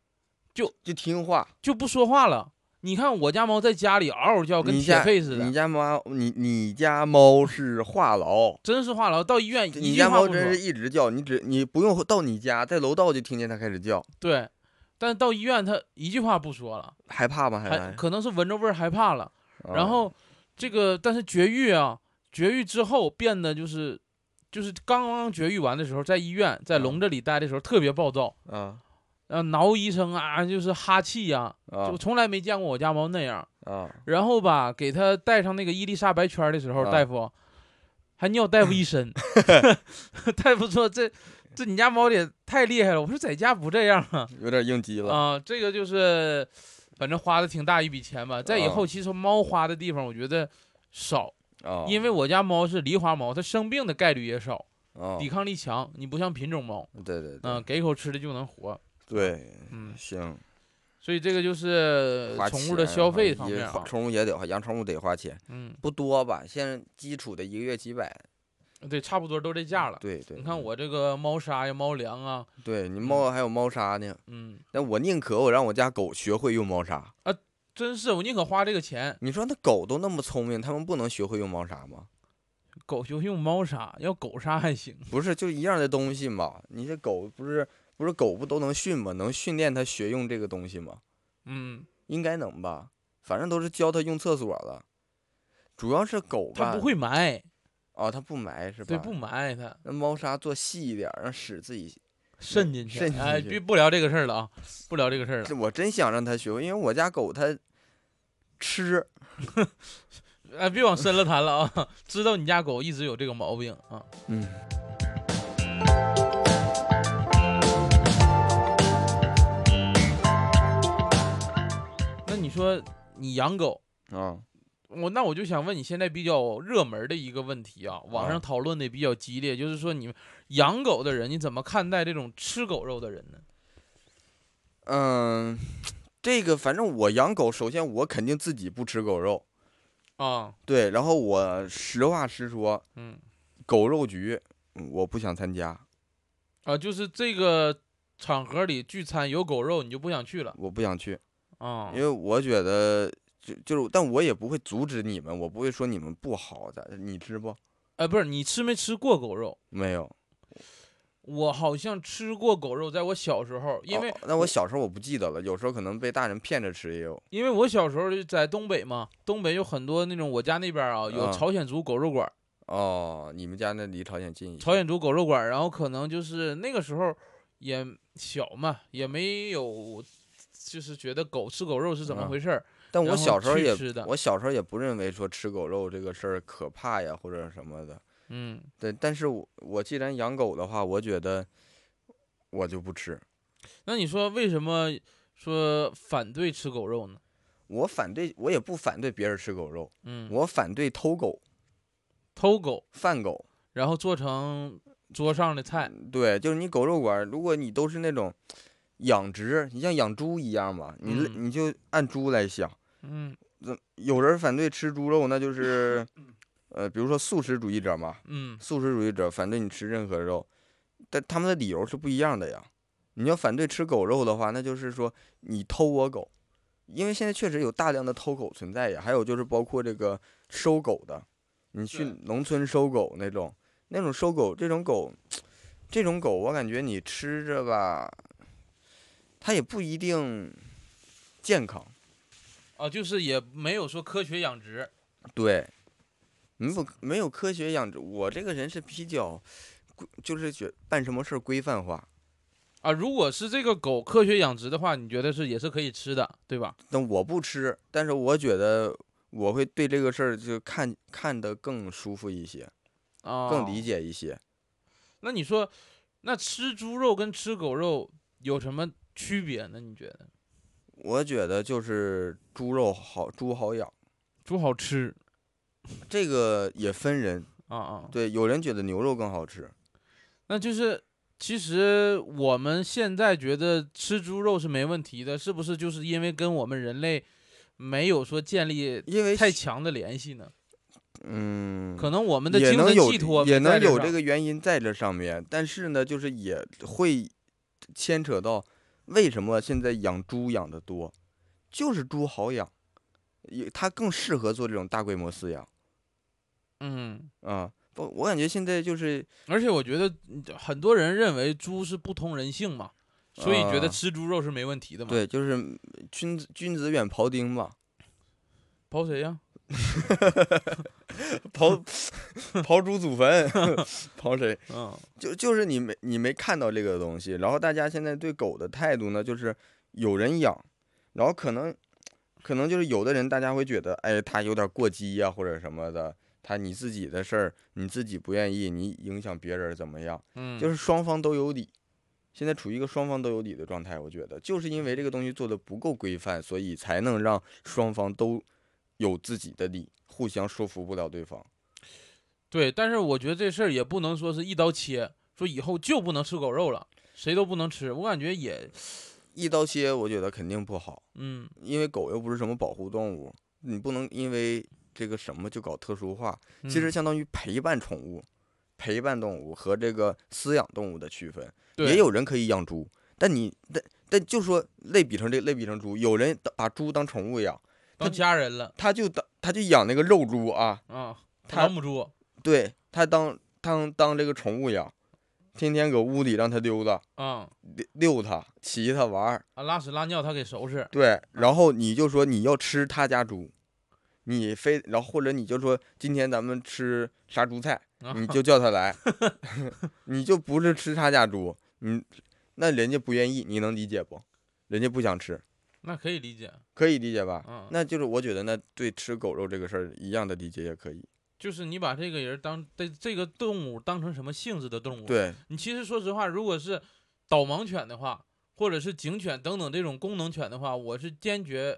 就就听话。就不说话了。你看我家猫在家里嗷嗷叫，跟铁肺似的，你家猫，你你家猫是话痨。真是话痨。到医院你家猫真是，一直叫，你只你不用到你家，在楼道就听见它开始叫，对。但是到医院它一句话不说了，害怕吗？还还可能是闻着味儿害怕了。然啊后这个但是绝育啊，绝育之后变得就是就是刚刚绝育完的时候，在医院在嗯笼子里待的时候特别暴躁，啊然后挠医生啊，就是哈气呀、啊就从来没见过我家猫那样。啊然后吧，给它戴上那个伊丽莎白圈儿的时候，啊大夫还尿大夫一身。大夫说：“这这你家猫也太厉害了。”我说：“在家不这样啊。有点应激”了啊，这个就是反正花的挺大一笔钱吧。再以啊后，其实猫花的地方我觉得少，啊，因为我家猫是狸花猫，它生病的概率也少，啊抵抗力强。你不像品种猫，对对对嗯，给口吃的就能活。对，嗯，行，所以这个就是宠物的消费方面啊。宠物也得花，养宠物得花钱，嗯，不多吧？现在基础的一个月几百，对，差不多都这价了。对对。你看我这个猫砂呀、猫粮啊，对你猫还有猫砂呢，嗯，但我宁可我让我家狗学会用猫砂啊。真是我宁可花这个钱，你说那狗都那么聪明，它们不能学会用猫砂吗？狗就用猫砂，要狗砂还行。不是，就一样的东西嘛。你这狗不是不是狗不都能训吗？能训练它学用这个东西吗？嗯，应该能吧？反正都是教它用厕所了。主要是狗吧，它不会埋，哦，它不埋是吧？对，不埋它，那猫砂做细一点，让屎自己。渗进去。渗进哎，别不聊这个事儿了啊，不聊这个事儿了。我真想让它学会，因为我家狗它吃，哎，别往深了谈了啊，知道你家狗一直有这个毛病啊。嗯，那你说你养狗，啊，我那我就想问你现在比较热门的一个问题啊，网啊。上讨论的比较激烈，就是说你们养狗的人，你怎么看待这种吃狗肉的人呢？嗯，这个反正我养狗，首先我肯定自己不吃狗肉，啊，对，然后我实话实说，嗯，狗肉局嗯我不想参加，啊，就是这个场合里聚餐有狗肉，你就不想去了。我不想去，啊。因？为我觉得就就是，但我也不会阻止你们，我不会说你们不好的，你吃不？哎，不是，你吃没吃过狗肉？没有，我好像吃过狗肉，在我小时候，因为、哦那我小时候我不记得了，有时候可能被大人骗着吃也有。因为我小时候就在东北嘛，东北有很多那种我家那边啊有啊朝鲜族狗肉馆儿，哦，你们家那离朝鲜近一些。朝鲜族狗肉馆儿，然后可能就是那个时候也小嘛，也没有就是觉得狗吃狗肉是怎么嗯回事儿。但我小时候也我小时候也不认为说吃狗肉这个事儿可怕呀，或者什么的。嗯，对，但是我我既然养狗的话，我觉得我就不吃。那你说为什么说反对吃狗肉呢？我反对，我也不反对别人吃狗肉，嗯，我反对偷狗、偷狗，贩狗。然后做成桌上的菜。对，就是你狗肉馆儿，如果你都是那种养殖，你像养猪一样吧，你、嗯你就按猪来想。嗯有人反对吃猪肉，那就是，呃，比如说素食主义者嘛，嗯素食主义者反对你吃任何肉，但他们的理由是不一样的呀。你要反对吃狗肉的话，那就是说你偷我狗，因为现在确实有大量的偷狗存在呀。还有就是包括这个收狗的，你去农村收狗那种，那种收狗这种狗，这种狗我感觉你吃着吧，它也不一定健康。啊，就是也没有说科学养殖。对，没有没有科学养殖，我这个人是比较，就是觉办什么事儿规范化。啊，如果是这个狗科学养殖的话，你觉得是也是可以吃的，对吧？那我不吃，但是我觉得我会对这个事儿就看看得更舒服一些，啊，更理。解一些。那你说，那吃猪肉跟吃狗肉有什么区别呢？你觉得？我觉得就是猪肉好，猪好养，猪好吃这个也分人。啊啊，对，有人觉得牛肉更好吃，那就是其实我们现在觉得吃猪肉是没问题的，是不是？就是因为跟我们人类没有说建立因为太强的联系呢？嗯，可能我们的精神寄托也能有这这个原因在这上面，但是呢，就是也会牵扯到为什么现在养猪养的多，就是猪好养，也它更适合做这种大规模饲养嗯。啊。不，我感觉现在就是而且我觉得嗯很多人认为猪是不通人性嘛，所以觉得啊吃猪肉是没问题的嘛。，对，就是君子君子远庖丁嘛，庖谁呀？刨刨出祖坟，刨谁？嗯就就是你没你没看到这个东西，然后大家现在对狗的态度呢，就是有人养，然后可能可能就是有的人大家会觉得，哎，他有点过激呀、或者什么的，他你自己的事儿你自己不愿意，你影响别人怎么样？嗯，就是双方都有理，现在处于一个双方都有理的状态。我觉得就是因为这个东西做的不够规范，所以才能让双方都有自己的理，互相说服不了对方。对，但是我觉得这事儿也不能说是一刀切，说以后就不能吃狗肉了，谁都不能吃。我感觉也，一刀切，我觉得肯定不好。嗯，因为狗又不是什么保护动物，你不能因为这个什么就搞特殊化。其实嗯相当于陪伴宠物、陪伴动物和这个饲养动物的区分。也有人可以养猪，但你但但就说类比成这类比成猪，有人把猪当宠物养，当家人了他就当他就养那个肉猪啊，啊，他老母猪，对他当当当这个宠物养，天天搁屋里让它溜达，啊溜溜它，骑它玩儿。啊，拉屎拉尿他给收拾，对，然后你就说你要吃他家猪，你非然后或者你就说今天咱们吃杀猪菜，啊你就叫他来，你就不是吃他家猪，你那人家不愿意，你能理解不？人家不想吃，那可以理解，可以理解吧？嗯，那就是我觉得那对吃狗肉这个事儿一样的理解也可以。就是你把这个人当这这个动物当成什么性质的动物？，对，你其实说实话，如果是导盲犬的话，或者是警犬等等这种功能犬的话，我是坚决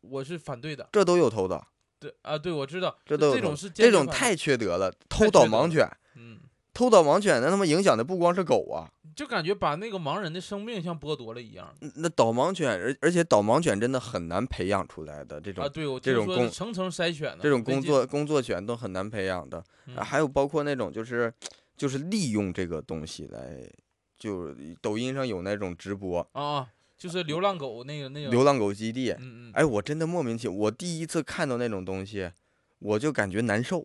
我是反对的。这都有偷的，对啊，对我知道，这都有这种是坚决反对这种太缺德了，偷导太缺德了盲犬，嗯，偷导盲犬，那他妈影响的不光是狗啊。就感觉把那个盲人的生命像剥夺了一样嗯那导盲犬，而而且导盲犬真的很难培养出来的这种啊！对，我这种工听说层层筛选的，这种工作工作犬都很难培养的，嗯啊还有包括那种就是就是利用这个东西来，就抖音上有那种直播啊啊，就是流浪狗那个那个，流浪狗基地，嗯嗯，哎，我真的莫名其妙，我第一次看到那种东西，我就感觉难受。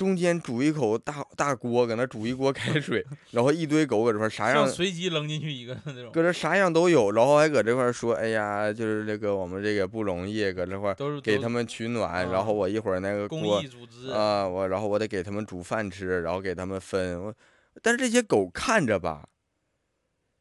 中间煮一口大大锅，搁那煮一锅开水，然后一堆狗搁这块儿啥样随机扔进去一个那种，搁这啥样都有，然后还搁这块儿说，哎呀，就是这个我们这个不容易，搁这块儿给他们取暖，然后啊我一会儿那个公锅益组织，啊，我然后我得给他们煮饭吃，然后给他们分。我但是这些狗看着吧，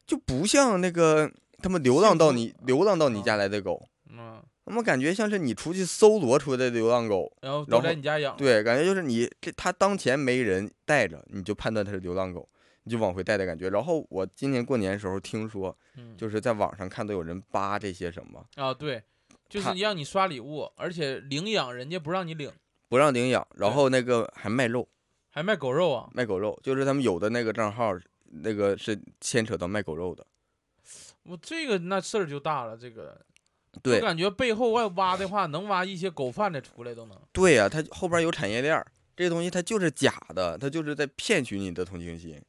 就不像那个他们流浪到你流浪到你啊家来的狗，嗯，他们感觉像是你出去搜罗出来的流浪狗。然后都在你家养，对，感觉就是你这它当前没人带着，你就判断它是流浪狗，你就往回带的感觉。然后我今年过年的时候听说，嗯，就是在网上看到有人扒这些什么，啊对，就是他让你刷礼物，而且领养人家不让你领，不让领养，然后那个还卖肉，还卖狗肉啊！卖狗肉，就是他们有的那个账号，那个是牵扯到卖狗肉的。我这个那事儿就大了，这个对我感觉背后外挖的话，能挖一些狗贩子出来都能。对呀、它后边有产业链儿，这个东西它就是假的，它就是在骗取你的同情心。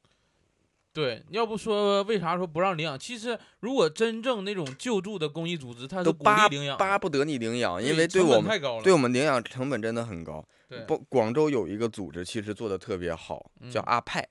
对，要不说为啥说不让领养？其实如果真正那种救助的公益组织，它都巴励领养，巴不得你领养，因为对我们。对我们领养成本真的很高。广州有一个组织其实做的特别好，叫嗯阿派，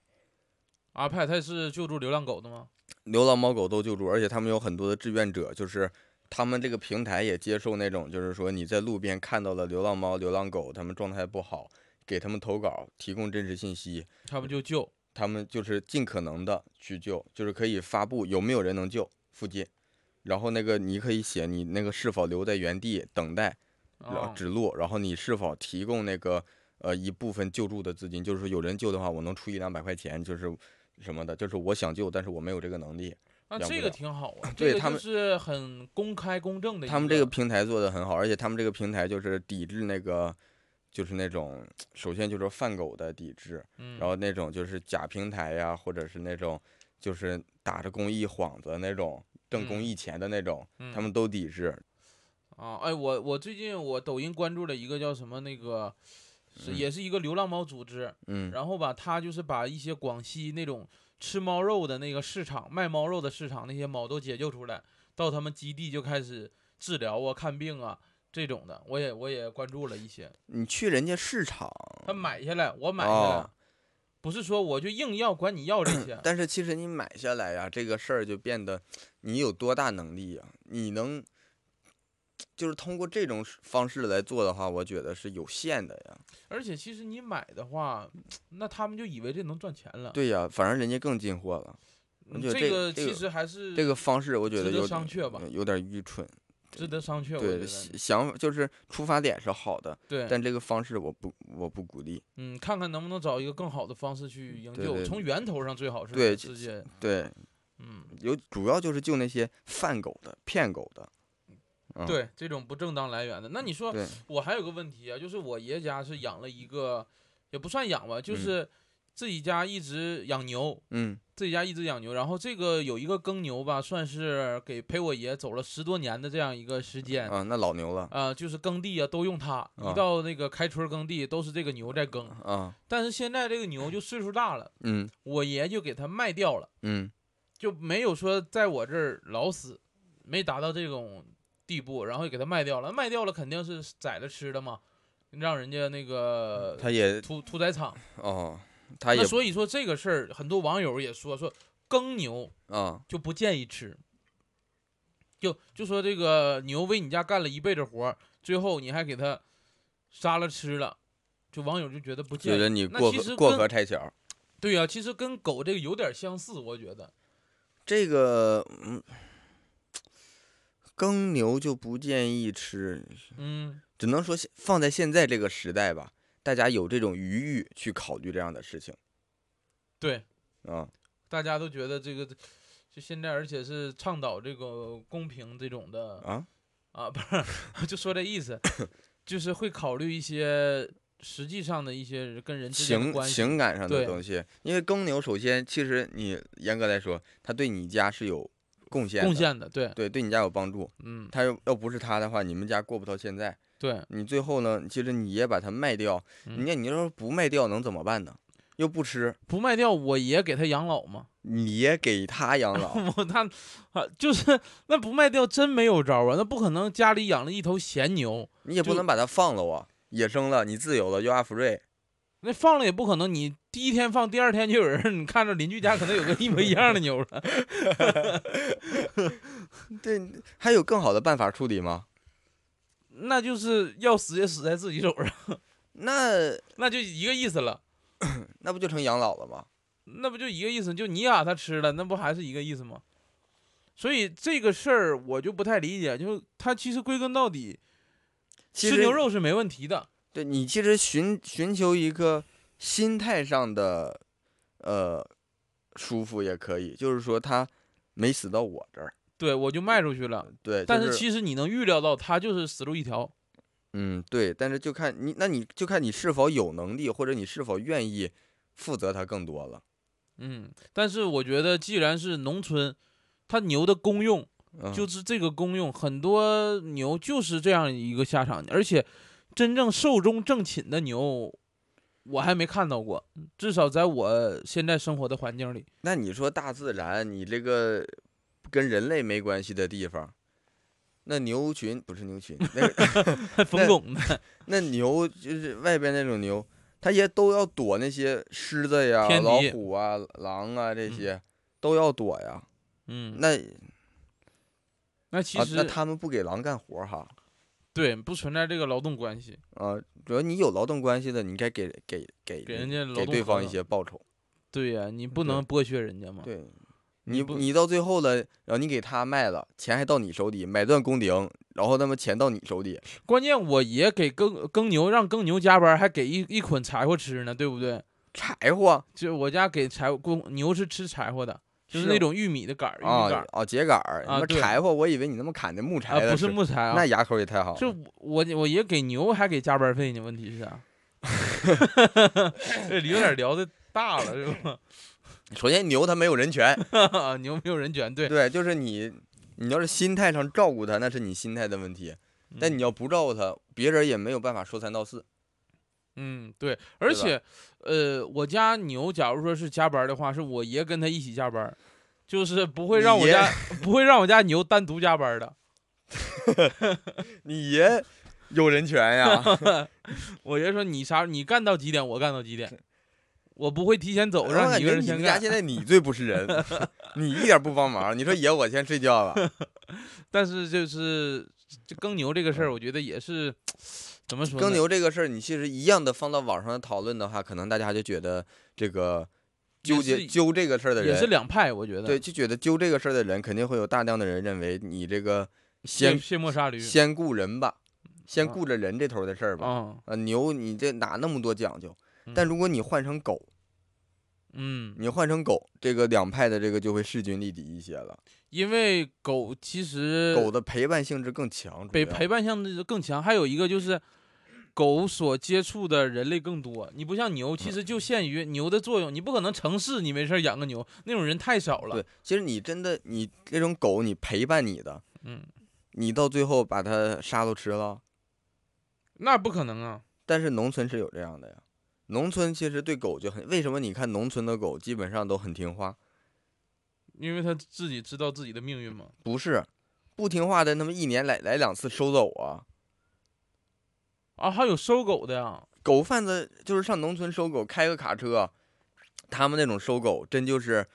阿派它是救助流浪狗的吗？流浪猫狗都救助，而且他们有很多的志愿者，就是他们这个平台也接受那种，就是说你在路边看到了流浪猫、流浪狗，他们状态不好，给他们投稿，提供真实信息，他们就救。他们就是尽可能的去救，就是可以发布有没有人能救附近，然后那个你可以写你那个是否留在原地等待，然后啊，指路，然后你是否提供那个呃一部分救助的资金，就是说有人救的话，我能出一两百块钱，就是什么的，就是我想救，但是我没有这个能力。那这个挺好啊，这个就对他们是很公开公正的一。他们这个平台做的很好，而且他们这个平台就是抵制那个，就是那种首先就是贩狗的抵制，嗯，然后那种就是假平台呀，或者是那种就是打着公益幌子那种挣公嗯益钱的那种，嗯他们都抵制。啊，哎，我我最近我抖音关注了一个叫什么那个，是嗯也是一个流浪猫组织，嗯然后吧，他就是把一些广西那种吃猫肉的那个市场卖猫肉的市场那些猫都解救出来，到他们基地就开始治疗啊、看病啊这种的，我也我也关注了一些。你去人家市场，他买下来，我买下来，哦不是说我就硬要管你要这些，但是其实你买下来呀，这个事儿就变得你有多大能力呀？你能就是通过这种方式来做的话，我觉得是有限的呀。而且其实你买的话，那他们就以为这能赚钱了。对呀，反正人家更进货了。我嗯，觉得这个其实还是这个方式我觉得有商榷吧，有点愚蠢。值得商榷。对，想就是出发点是好的，对，但这个方式我不我不鼓励。嗯，看看能不能找一个更好的方式去营救，从源头上最好是对直接，对，嗯，有主要就是救那些贩狗的、骗狗的。嗯、对这种不正当来源的。那你说，我还有个问题啊，就是我爷家是养了一个，也不算养吧，就嗯是自己家一直养牛，嗯自己家一直养牛，然后这个有一个耕牛吧，算是给陪我爷走了十多年的这样一个时间。啊，那老牛了啊、就是耕地啊，都用它。啊一到那个开春耕地，都是这个牛在耕。啊，但是现在这个牛就岁数大了，嗯我爷就给它卖掉了，嗯就没有说在我这儿老死，没达到这种地步，然后就给它卖掉了。卖掉了肯定是宰了吃的嘛，让人家那个他也屠屠宰场。哦，他也那所以说这个事儿，很多网友也说说耕牛啊就不建议吃。就就说这个牛为你家干了一辈子活儿，最后你还给它杀了吃了，就网友就觉得不建议。觉得你过过跟河拆桥。对呀、其实跟狗这个有点相似，我觉得。这个嗯，耕牛就不建议吃，嗯，只能说现放在现在这个时代吧，大家有这种余裕去考虑这样的事情对，啊。大家都觉得这个，就现在，而且是倡导这个公平这种的啊，啊，不是，就说这意思，就是会考虑一些实际上的一些跟人情关系。情感上的东西，因为耕牛首先其实你严格来说，它对你家是有贡献的，贡献的，对，对对你家有帮助。嗯，他要要不是他的话，你们家过不到现在。对，你最后呢，其实你也把它卖掉，嗯你你要是不卖掉能怎么办呢？又不吃，不卖掉，我爷给他养老嘛。你爷给他养老，我他啊，就是那不卖掉真没有招啊，那不可能家里养了一头闲牛，你也不能把它放了啊，野生了，你自由了，又阿福瑞，那放了也不可能，你第一天放，第二天就有人，你看着邻居家可能有个一模一样的牛了。对，还有更好的办法处理吗？那就是要死也死在自己手上，那 那就一个意思了，那不就成养老了吗？那不就一个意思？就你把它吃了，那不还是一个意思吗？所以这个事儿我就不太理解，就是它其实归根到底，吃牛肉是没问题的，对你其实寻寻求一个心态上的呃舒服也可以，就是说他没死到我这儿，对我就卖出去了。对，但就是其实你能预料到，他就是死路一条。嗯对，但是就看你，那你就看你是否有能力，或者你是否愿意负责它更多了。嗯，但是我觉得，既然是农村，它牛的功用嗯、就是这个功用，很多牛就是这样一个下场，而且真正寿终正寝的牛，我还没看到过，至少在我现在生活的环境里。那你说大自然，你这个跟人类没关系的地方，那牛群不是牛群，那个 冯巩的，那牛就是外边那种牛，它也都要躲那些狮子呀、老虎啊、狼啊这嗯些、都要躲呀。嗯，那啊，那其实、那他们不给狼干活哈对不存在这个劳动关系，啊，主要你有劳动关系的，你该给给给给人家给对方一些报酬。对呀、你不能剥削人家嘛。对，你不你你到最后了，然后你给他卖了，钱还到你手里，买断工龄，然后那么钱到你手里，关键我爷给耕耕牛让耕牛加班，还给一一捆柴火吃呢，对不对？柴火就我家给柴火公牛是吃柴火的，就是是那种玉米的杆儿，玉米啊杆儿哦秸秆儿，啊对那柴火，我以为你那么砍的木柴啊，不是木材啊那，牙口也太好了。就我我爷给牛还给加班费呢，问题是啥？这有点聊的大了是吧？首先牛它没有人权，牛没有人权，对，对，就是你，你要是心态上照顾它，那是你心态的问题。但嗯你要不照顾它，别人也没有办法说三道四。嗯对，而且呃，我家牛假如说是加班的话，是我爷跟他一起加班，就是不会让我家不会让我家牛单独加班的。你爷有人权呀？我爷说你啥你干到几点，我干到几点，我不会提前走，让你一个人先干。们家现在你最不是人，你一点不帮忙。你说爷，我先睡觉了。但是就是这耕牛这个事儿，我觉得也是怎么说呢？耕牛这个事儿，你其实一样的放到网上讨论的话，可能大家就觉得这个纠结揪这个事儿的人也是人，两派，我觉得对，就觉得揪这个事儿的人，肯定会有大量的人认为你这个先先卸磨杀驴先顾人吧，先啊顾着人这头的事儿吧。啊，啊，牛你这哪那么多讲究？嗯但如果你换成狗，嗯，你换成狗，这个两派的这个就会势均力敌一些了。因为狗其实狗的陪伴性质更强，主要陪陪伴性质更强，还有一个就是。狗所接触的人类更多，你不像牛，其实就限于牛的作用，你不可能城市你没事养个牛，那种人太少了。对，其实你真的你这种狗，你陪伴你的，嗯，你到最后把它杀都吃了。那不可能啊。但是农村是有这样的呀，农村其实对狗就很，为什么你看农村的狗基本上都很听话？因为它自己知道自己的命运吗。不是，不听话的他们一年来来两次收走啊。啊，还有收狗的呀。狗贩子就是上农村收狗，开个卡车，他们那种收狗真就是，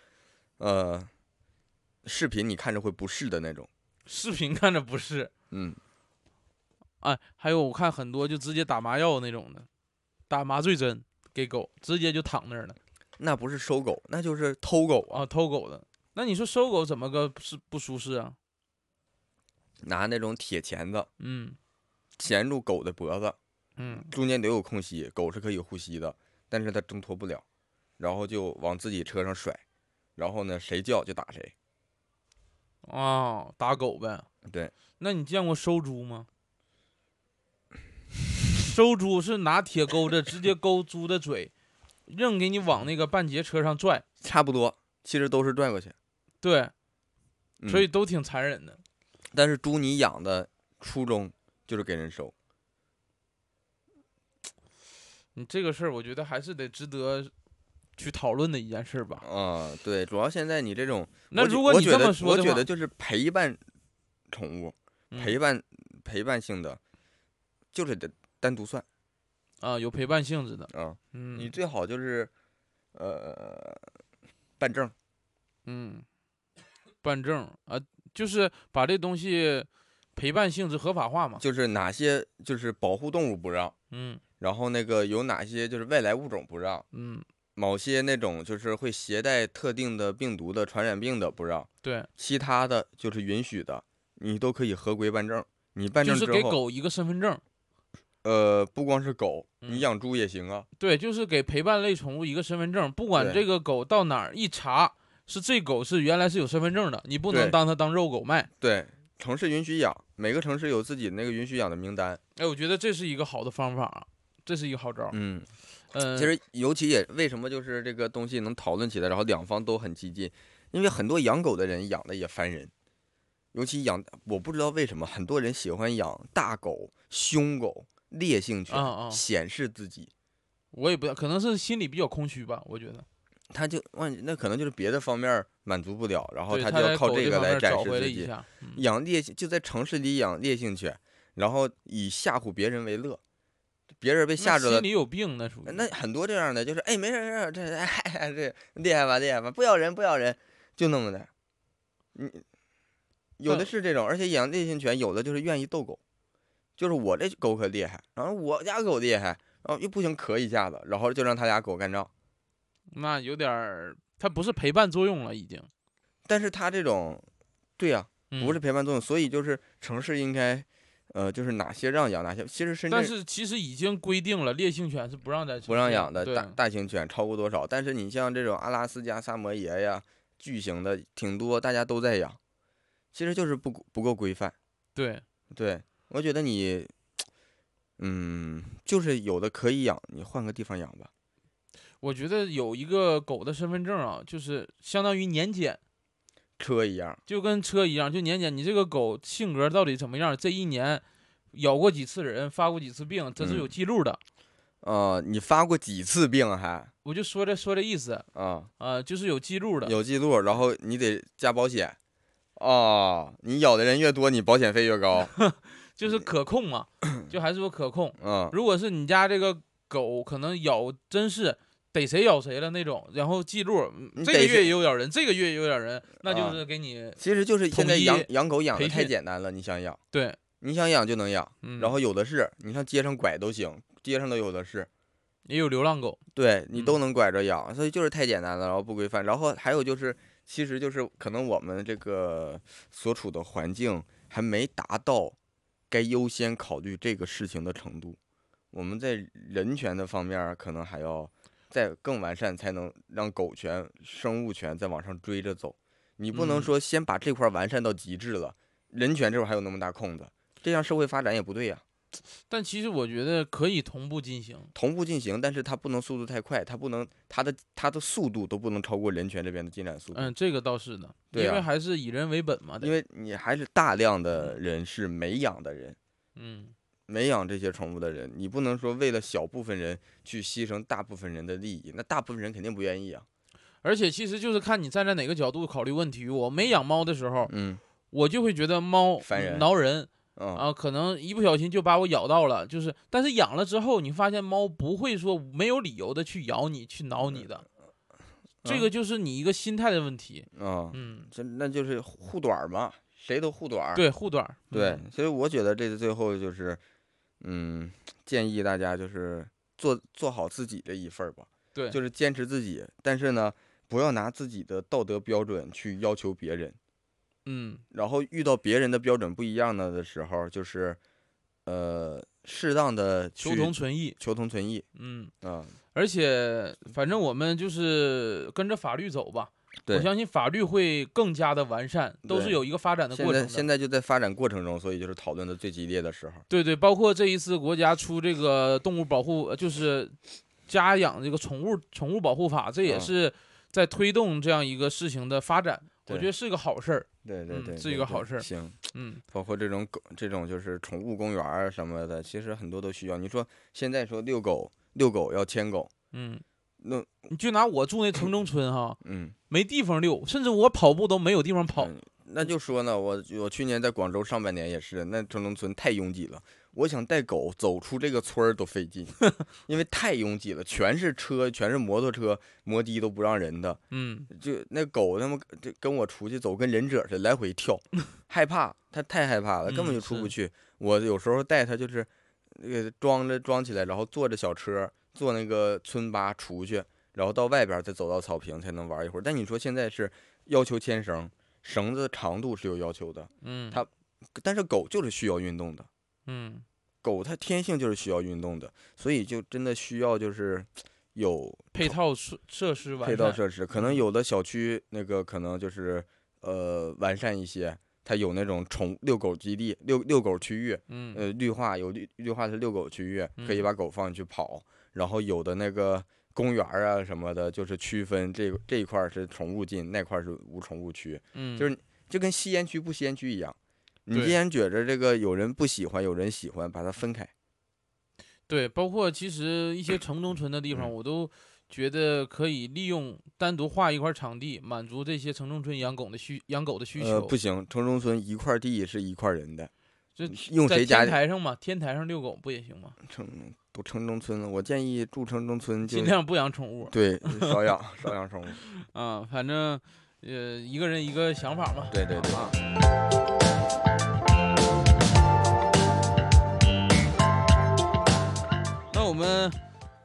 呃，视频你看着会不适的那种。视频看着不适，嗯，哎，还有我看很多就直接打麻药那种的，打麻醉针给狗，直接就躺那儿了那不是收狗，那就是偷狗啊，啊，偷狗的。那你说收狗怎么个是不舒适啊？拿那种铁钳子嗯钳住狗的脖子，嗯，中间留有空隙，狗是可以呼吸的，但是它挣脱不了，然后就往自己车上甩，然后呢，谁叫就打谁。啊，打狗呗。对，那你见过收猪吗？收猪是拿铁钩子直接勾猪的嘴，硬给你往那个半截车上拽。差不多，其实都是拽过去。对，嗯所以都挺残忍的。但是猪你养的初衷就是给人收。你这个事儿，我觉得还是得值得去讨论的一件事儿吧。啊、对，主要现在你这种，那如果你这么说的话，觉得就是陪伴宠物，陪嗯伴陪伴性的，就是得单独算啊有陪伴性质的，啊。你嗯最好就是，呃，办证，嗯，办证啊，就是把这东西陪伴性质合法化嘛。就是哪些就是保护动物不让，嗯然后那个有哪些就是外来物种不让，嗯，某些那种就是会携带特定的病毒的传染病的不让，对，其他的就是允许的，你都可以合规办证。你办就是给狗一个身份证。呃，不光是狗，嗯你养猪也行啊。对，就是给陪伴类宠物一个身份证，不管这个狗到哪儿一查，是这狗是原来是有身份证的，你不能当它当肉狗卖。对，城市允许养，每个城市有自己那个允许养的名单。哎，我觉得这是一个好的方法啊，这是一个好招。嗯，嗯，其实尤其也为什么就是这个东西能讨论起来，然后两方都很激进，因为很多养狗的人养的也烦人，尤其养我不知道为什么很多人喜欢养大狗、凶狗、烈性犬，啊啊显示自己。我也不知道，可能是心里比较空虚吧，我觉得。他就万那可能就是别的方面满足不了，然后他就要靠这个来展示自己。养烈性就在城市里养烈性犬，然后以吓唬别人为乐，别人被吓着了心。里有病，那属于。那很多这样的，就是哎没事没事，这哎这厉害吧厉害吧，不咬人不咬人，就那么的。你有的是这种，而且养烈性犬有的就是愿意逗狗，就是我这狗可厉害，然后我家狗厉害，然后又不行咳一下子，然后就让他家狗干仗。那有点儿，它不是陪伴作用了，已经。但是它这种，对呀、不是嗯。陪伴作用，所以就是城市应该，呃，就是哪些让养，哪些其实深但是其实已经规定了，烈性犬是不让在不让养的大大型犬超过多少，但是你像这种阿拉斯加萨摩耶呀，巨型的挺多，大家都在养，其实就是不不够规范。对，对我觉得你，嗯，就是有的可以养，你换个地方养吧。我觉得有一个狗的身份证啊，就是相当于年检，车一样，就跟车一样，就年检你这个狗性格到底怎么样，这一年咬过几次人，发过几次病，这是有嗯记录的。呃，你发过几次病还我就说这说这意思啊？啊、就是有记录的。有记录，然后你得加保险。哦，你咬的人越多，你保险费越高。就是可控嘛，就还是说可控。嗯，如果是你家这个狗可能咬真是逮谁咬谁了那种，然后记录嗯这个月也有咬人，这个月也有咬人，那就啊是给你其实就是现在养养狗养的太简单了，你想养。对你想养就能养，嗯，然后有的是，你上街上拐都行，街上都有的是。也有流浪狗，对你都嗯能拐着养，所以就是太简单了，然后不规范，然后还有就是，其实就是可能我们这个所处的环境还没达到该优先考虑这个事情的程度，我们在人权的方面可能还要再更完善，才能让狗权、生物权再往上追着走。你不能嗯说先把这块儿完善到极致了，人权这块儿还有那么大空子，这样社会发展也不对呀、但其实我觉得可以同步进行。同步进行，但是它不能速度太快，它不能它的它的速度都不能超过人权这边的进展速度。嗯，这个倒是的，对啊因为还是以人为本嘛。因为你还是大量的人是没养的人，嗯，没养这些宠物的人，你不能说为了小部分人去牺牲大部分人的利益，那大部分人肯定不愿意啊。而且其实就是看你站在哪个角度考虑问题。我没养猫的时候，嗯我就会觉得猫烦人挠人嗯啊，可能一不小心就把我咬到了。就是，但是养了之后，你发现猫不会说没有理由的去咬你、去挠你的，这个就是你一个心态的问题。啊，嗯，这那就是护短儿嘛，谁都护短儿。对，护短儿。对嗯，所以我觉得这个最后就是，嗯，建议大家就是做做好自己这一份儿吧。对，就是坚持自己，但是呢，不要拿自己的道德标准去要求别人。嗯，然后遇到别人的标准不一样的的时候，就是，呃，适当的求同存异。求同存异嗯，啊、而且反正我们就是跟着法律走吧。对我相信法律会更加的完善，都是有一个发展的过程的。在现在就在发展过程中，所以就是讨论的最激烈的时候。对对，包括这一次国家出这个动物保护，呃就是家养这个宠物宠物保护法，这也嗯是在推动这样一个事情的发展，我觉得是个好事儿。嗯对对对，是一个好事儿行，嗯，包括这种狗，这种就是宠物公园什么的，其实很多都需要。你说现在说遛狗，遛狗要牵狗，嗯，那你就拿我住那城中村哈，嗯，没地方遛，甚至我跑步都没有地方跑。嗯那就说呢，我我去年在广州上半年也是，那城中村太拥挤了，我想带狗走出这个村儿都费劲，因为太拥挤了，全是车，全是摩托车，摩的都不让人的，嗯，就那狗他妈就跟我出去走，跟忍者似的来回跳，害怕，它太害怕了，根本嗯就出不是去。我有时候带它就是那个装着装起来，然后坐着小车坐那个村巴出去，然后到外边再走到草坪才能玩一会儿。但你说现在是要求牵绳，绳子长度是有要求的，嗯，它但是狗就是需要运动的，嗯，狗它天性就是需要运动的，所以就真的需要就是有配套设设施完配套。设施，可能有的小区那个可能就是呃完善一些，它有那种宠遛狗基地、遛遛狗区域，嗯呃绿化有绿绿化是遛狗区域，可以嗯把狗放进去跑。然后有的那个公园啊什么的，就是区分这这一块儿是宠物进，那块儿是无宠物区，嗯，就是就跟吸烟区不吸烟区一样。你既然觉着这个有人不喜欢，有人喜欢，把它分开。对，包括其实一些城中村的地方，嗯我都觉得可以利用单独划一块场地，满足这些城中村养狗的需养狗的需呃，求。不行，城中村一块地是一块人的，就在用谁家天台上嘛，天台上遛狗不也行吗？城都城中村了，我建议住城中村就尽量不养宠物对 少养少养宠物。啊，反正呃一个人一个想法嘛。对对对啊。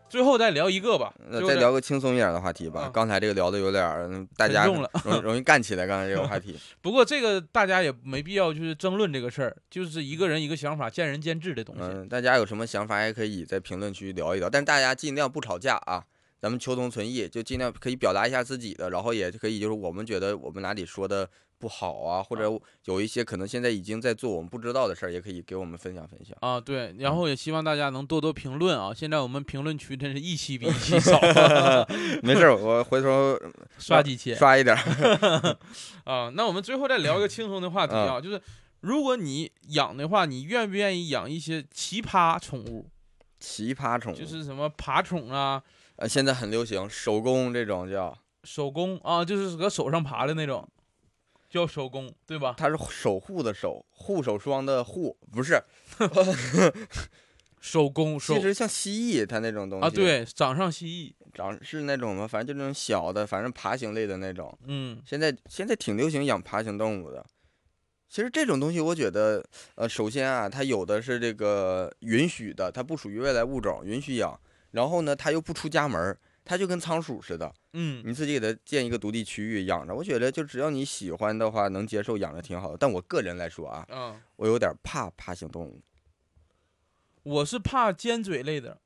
最后再聊一个吧，那再聊个轻松一点的话题吧。啊刚才这个聊的有点大家容易容易干起来。刚才这个话题，不过这个大家也没必要就是争论这个事儿，就是一个人一个想法，见仁见智的东西。嗯，大家有什么想法也可以在评论区聊一聊，但是大家尽量不吵架啊。咱们求同存异，就尽量可以表达一下自己的，然后也可以就是我们觉得我们哪里说的不好啊，或者有一些可能现在已经在做我们不知道的事儿，也可以给我们分享分享。啊，对，嗯然后也希望大家能多多评论啊！现在我们评论区真是一期比一期 少，没事儿，我回头 刷几期刷一点儿。啊。那我们最后再聊一个轻松的话题啊，就是如果你养的话，你愿不愿意养一些奇葩宠物？奇葩宠物，就是什么爬宠啊、呃，现在很流行手工这种叫，手工啊，就是搁手上爬的那种，叫手工，对吧？它是守护的守，护手霜的护，不是 手工手其实像蜥蜴它那种东西啊，，对，掌上蜥蜴，掌是那种吗？反正就那种小的，反正爬行类的那种。嗯，现在现在挺流行养爬行动物的，其实这种东西，我觉得，呃，首先啊，它有的是这个允许的，它不属于外来物种，允许养。然后呢，它又不出家门儿，它就跟仓鼠似的，嗯，你自己给它建一个独立区域养着。我觉得，就只要你喜欢的话，能接受养着挺好的。但我个人来说啊，嗯，我有点怕爬行动物，我是怕尖嘴类的，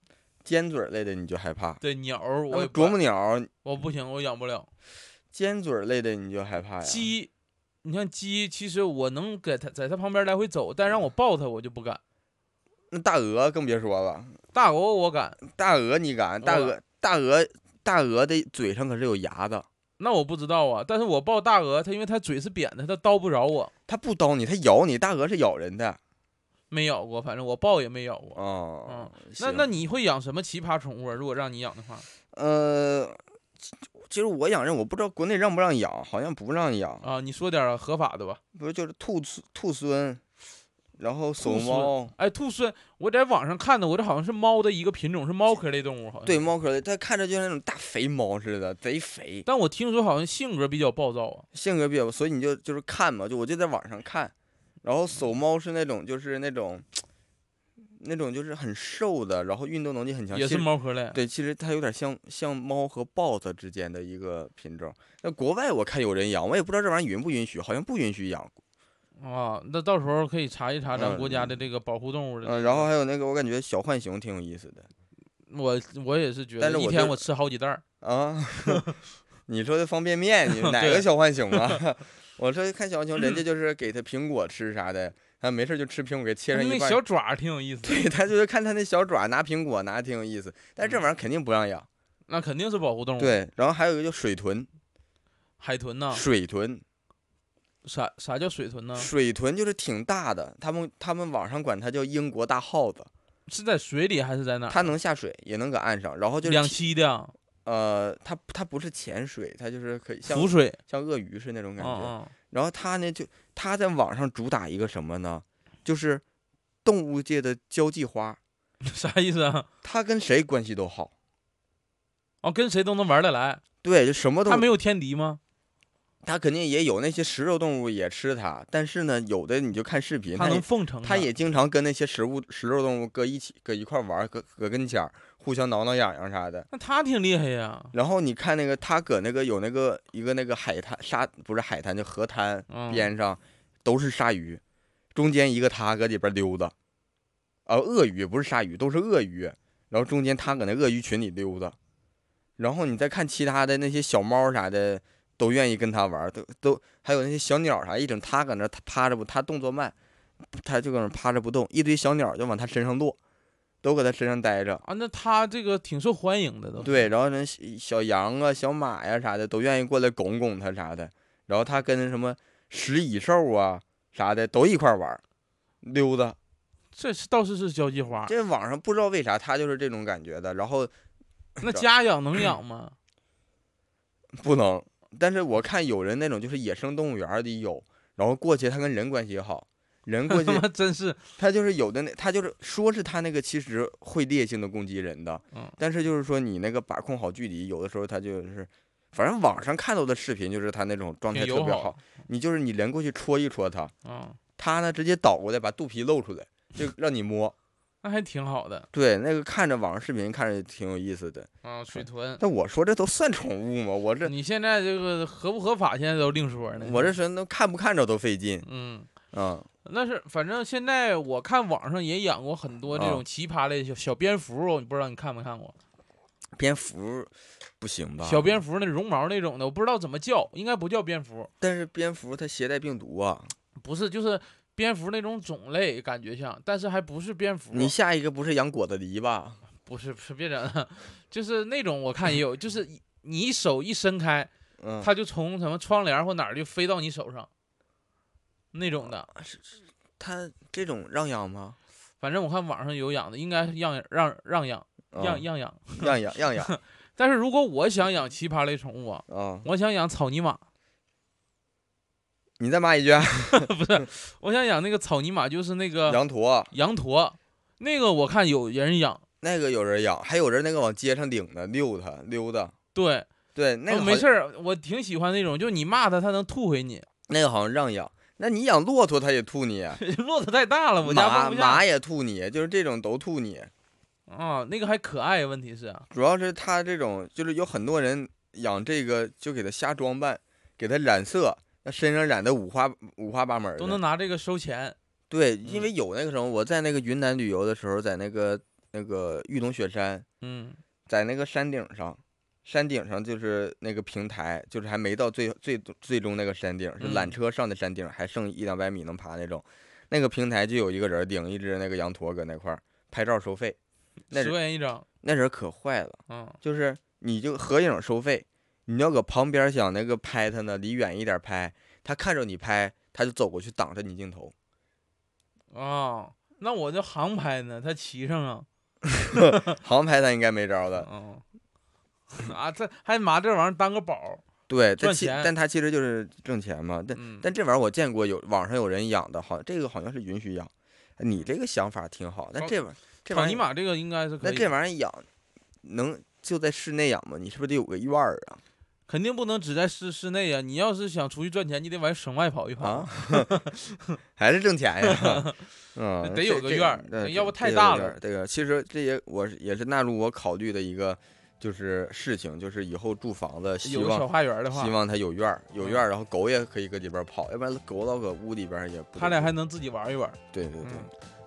尖嘴类的你就害怕，对鸟我啄木鸟、我不行，我养不了。尖嘴类的你就害怕呀。鸡，你像鸡，其实我能给它在它旁边来回走，但让我抱它我就不敢。那大鹅更别说了，大鹅我敢，大鹅你敢？大鹅大鹅大鹅的嘴上可是有牙的，那我不知道啊。但是我抱大鹅，它因为它嘴是扁的，它叨不着我，它不叨你，它咬你。大鹅是咬人的。没咬过，反正我抱也没咬过。哦，嗯那那你会养什么奇葩宠物啊？如果让你养的话，呃，其实我养人，我不知道国内让不让养，好像不让养，啊，你说点合法的吧。不是就是兔兔孙，然后守兔孙猫，哎，兔孙，我在网上看的，我这好像是猫的一个品种，是猫科类动物，好像。对。猫科类，它看着就像那种大肥猫似的，贼肥，但我听说好像性格比较暴躁啊。性格比较，所以你就就是看嘛，就我就在网上看，然后守猫是那种就是那种，那种就是很瘦的，然后运动能力很强，也是猫科类。对，其实它有点像像猫和豹子之间的一个品种。那国外我看有人养，我也不知道这玩意儿允不允许，好像不允许养。啊，那到时候可以查一查咱嗯国家的这个保护动物的。嗯，然后还有那个，我感觉小浣熊挺有意思的我我也是觉得，一天我吃好几袋儿。啊。你说的方便面，你 哪个小浣熊啊？我说看小浣熊，人家就是给它苹果吃啥的，他没事就吃苹果，给切成那一半。小爪儿挺有意思。对他就是看他那小爪拿苹果拿挺有意思，但是这玩意儿肯定不让养。那肯定是保护动物。，对，然后还有一个叫水豚，海豚呢，水豚，啥啥叫水豚呢？水豚就是挺大的，他们他们网上管它叫英国大耗子，是在水里还是在哪儿？它能下水，也能搁岸上，然后就是两栖的啊，呃，它它不是潜水，它就是可以像浮水。像鳄鱼是那种感觉。嗯然后它呢，就它在网上主打一个什么呢？就是动物界的交际花，嗯，啥意思啊？它跟谁关系都好。哦，跟谁都能玩得来。对，就什么都它没有天敌吗？它肯定也有那些食肉动物也吃它，但是呢，有的你就看视频，它能奉承它也经常跟那些食物食肉动物搁一起搁一块玩儿，搁搁跟前儿互相挠挠痒痒啥的。那它挺厉害呀。然后你看那个，它搁那个有那个一个那个海滩沙不是海滩，就河滩嗯，边上都是鲨鱼，中间一个它搁里边溜达，啊，鳄鱼不是鲨鱼，都是鳄鱼，然后中间它搁那鳄鱼群里溜达，然后你再看其他的那些小猫啥的，都愿意跟他玩，都都还有那些小鸟啥，一整它搁那它趴着不，它动作慢，它就搁那趴着不动，一堆小鸟就往它身上落，都搁它身上待着。啊，那它这个挺受欢迎的都。对，然后那小小羊啊、小马呀、啥的都愿意过来拱拱它啥的，然后它跟什么食蚁兽啊啥的都一块玩溜达。这是倒是是交际花。这网上不知道为啥它就是这种感觉的，然后那家养能养吗？不能，但是我看有人那种就是野生动物园儿里有，然后过去他跟人关系也好，人过去 真是，他就是有的那他就是说是他那个其实会烈性的攻击人的，嗯但是就是说你那个把控好距离，有的时候他就是，反正网上看到的视频就是他那种状态特别好，你就是你人过去戳一戳他，啊，他呢直接倒过来把肚皮露出来，就让你摸。那还挺好的对，那个看着网上视频看着挺有意思的。啊。水豚，但我说这都算宠物吗？我这你现在这个合不合法，现在都另说呢。我这是都看不看着都费劲嗯，啊。那是反正现在我看网上也养过很多这啊种奇葩类小小蝙蝠，我不知道你看没看过？蝙蝠不行吧？小蝙蝠那绒毛那种的，我不知道怎么叫，应该不叫蝙蝠，但是蝙蝠它携带病毒啊。不是，就是蝙蝠那种种类，感觉像，但是还不是蝙蝠。你下一个不是养果子狸吧？不是不是别整了，就是那种我看也有，就是你手一伸开，嗯，它就从什么窗帘或哪儿就飞到你手上，那种的。它这种让养吗？反正我看网上有养的，应该让让让养让啊让养。让养让 养但是如果我想养奇葩类宠物啊，啊！我想养草泥马，你再骂一句啊，不是，我想养那个草泥马，就是那个羊驼羊驼，那个我看有人养，那个有人养，还有人那个往街上顶的溜它溜达。对，对，那个没事儿，我挺喜欢那种，就你骂它，它能吐回你。那个好像让养，那你养骆驼它也吐你，骆驼太大了，我家马马也吐你，就是这种都吐你。啊，那个还可爱，问题是啊，主要是它这种，就是有很多人养这个就给它瞎装扮，给它染色，那身上染的五花五花八门儿都的。能拿这个收钱。对，因嗯为有那个什么，我在那个云南旅游的时候，在那个那个玉龙雪山，嗯在那个山顶上，山顶上就是那个平台，就是还没到最最最终那个山顶，是缆嗯车上的山顶，还剩一两百米能爬那种。那个平台就有一个人顶一只那个羊驼搁那块儿拍照收费，那十人块钱一张。那人可坏了，嗯，就是你就合影收费，你要搁旁边想那个拍他呢，离远一点拍，他看着你拍，他就走过去挡着你镜头。啊，那我就航拍呢？他骑上啊。航拍他应该没招的，嗯。啊，这还拿这玩意儿当个宝。对，赚钱但他其实就是挣钱嘛。但嗯，但这玩意儿我见过有网上有人养的，好这个好像是允许养。你这个想法挺好，但这玩意儿这草玩意儿，泥马这个应该是可那。这玩意儿养能就在室内养吗？你是不是得有个院儿啊？肯定不能只在室室内呀、你要是想出去赚钱，你得往省外跑一跑。啊，还是挣钱呀？嗯，得有个院儿呃要不太大了这个其实这也我也是纳入我考虑的一个就是事情，就是以后住房子希有个小望花园的话希，望它有院儿，有嗯院儿，然后狗也可以搁里边儿跑，要不然狗老搁屋里边儿也不他俩还能自己玩一玩。对对对，嗯，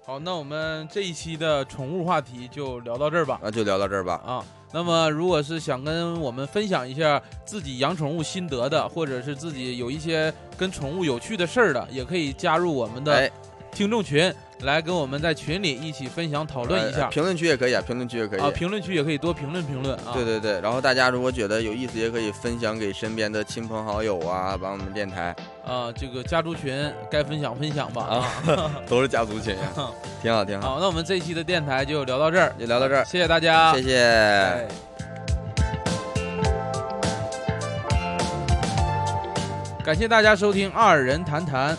好，那我们这一期的宠物话题就聊到这儿吧。那就聊到这儿吧。啊，那么如果是想跟我们分享一下自己养宠物心得的，或者是自己有一些跟宠物有趣的事儿的，也可以加入我们的哎，听众群，来跟我们在群里一起分享讨论一下。呃评论区也可以啊，评论区也可以。啊，评论区也可以多评论评论啊。对对对，然后大家如果觉得有意思，也可以分享给身边的亲朋好友啊，把我们电台啊，这个家族群该分享分享吧啊。都是家族群呀，挺好挺好。好，那我们这一期的电台就聊到这儿，就聊到这儿，谢谢大家，谢谢。哎感谢大家收听二人谈谈，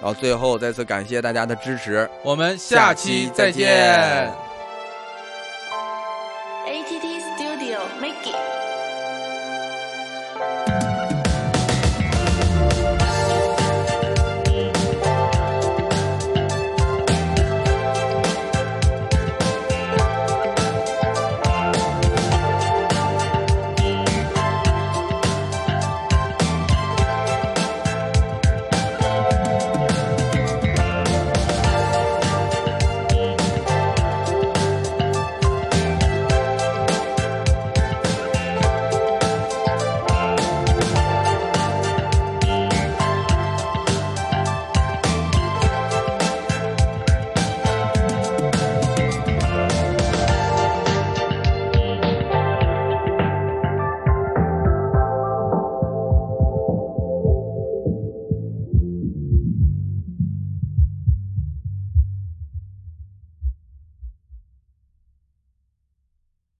然后最后再次感谢大家的支持。我们下期再见。